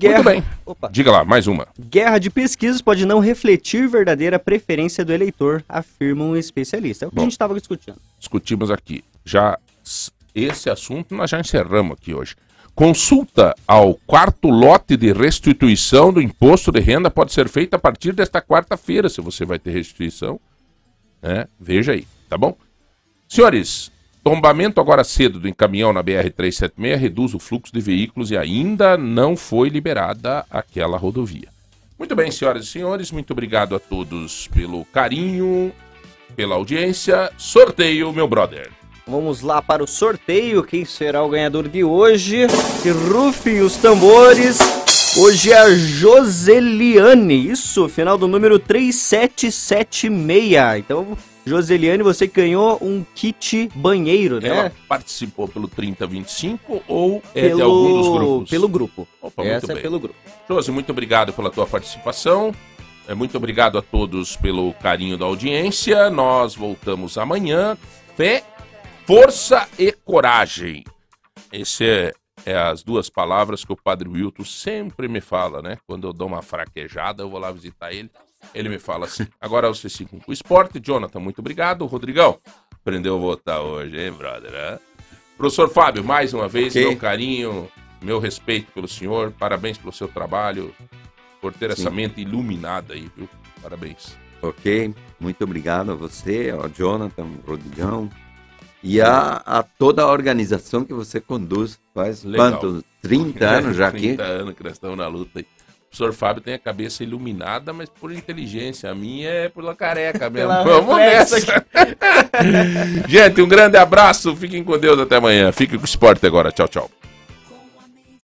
Muito bem. Opa. Diga lá, mais uma. Guerra de pesquisas pode não refletir verdadeira preferência do eleitor, afirma um especialista. É o que Bom. a gente estava discutindo. discutimos aqui. Já esse assunto nós já encerramos aqui hoje. Consulta ao quarto lote de restituição do imposto de renda pode ser feita a partir desta quarta-feira, se você vai ter restituição. né? Veja aí, tá bom? Senhores, tombamento agora cedo do caminhão na BR-376 reduz o fluxo de veículos e ainda não foi liberada aquela rodovia. Muito bem, senhoras e senhores, muito obrigado a todos pelo carinho, pela audiência. Sorteio, meu brother. Vamos lá para o sorteio. Quem será o ganhador de hoje? Que rufem os tambores. Hoje é a Joseliane. Isso, final do número 3776. Então, Joseliane, você ganhou um kit banheiro, né? Ela participou pelo 3025 ou é de algum dos grupos? Pelo grupo. Opa, muito Essa é bem. pelo grupo. Josi, muito obrigado pela tua participação. É, Muito obrigado a todos pelo carinho da audiência. Nós voltamos amanhã. Fé, força e coragem. Esse é, é as duas palavras que o Padre Wilton sempre me fala, né? Quando eu dou uma fraquejada, eu vou lá visitar ele. Ele me fala assim. Agora vocês ficam com o esporte. Jonathan, muito obrigado. Rodrigão, aprendeu a votar hoje, hein, brother? Professor Fábio, mais uma vez, Ok. meu carinho, meu respeito pelo senhor. Parabéns pelo seu trabalho, por ter essa Sim. mente iluminada aí, viu? Parabéns. Ok, muito obrigado a você, ao Jonathan, Rodrigão e a, a toda a organização que você conduz. Faz Legal. quantos? 30 anos já aqui? 30 anos que nós estamos na luta aí. O professor Fábio tem a cabeça iluminada, mas por inteligência. A minha é pela careca mesmo. Pela Vamos nessa. Gente, um grande abraço. Fiquem com Deus até amanhã. Fiquem com o esporte agora. Tchau, tchau.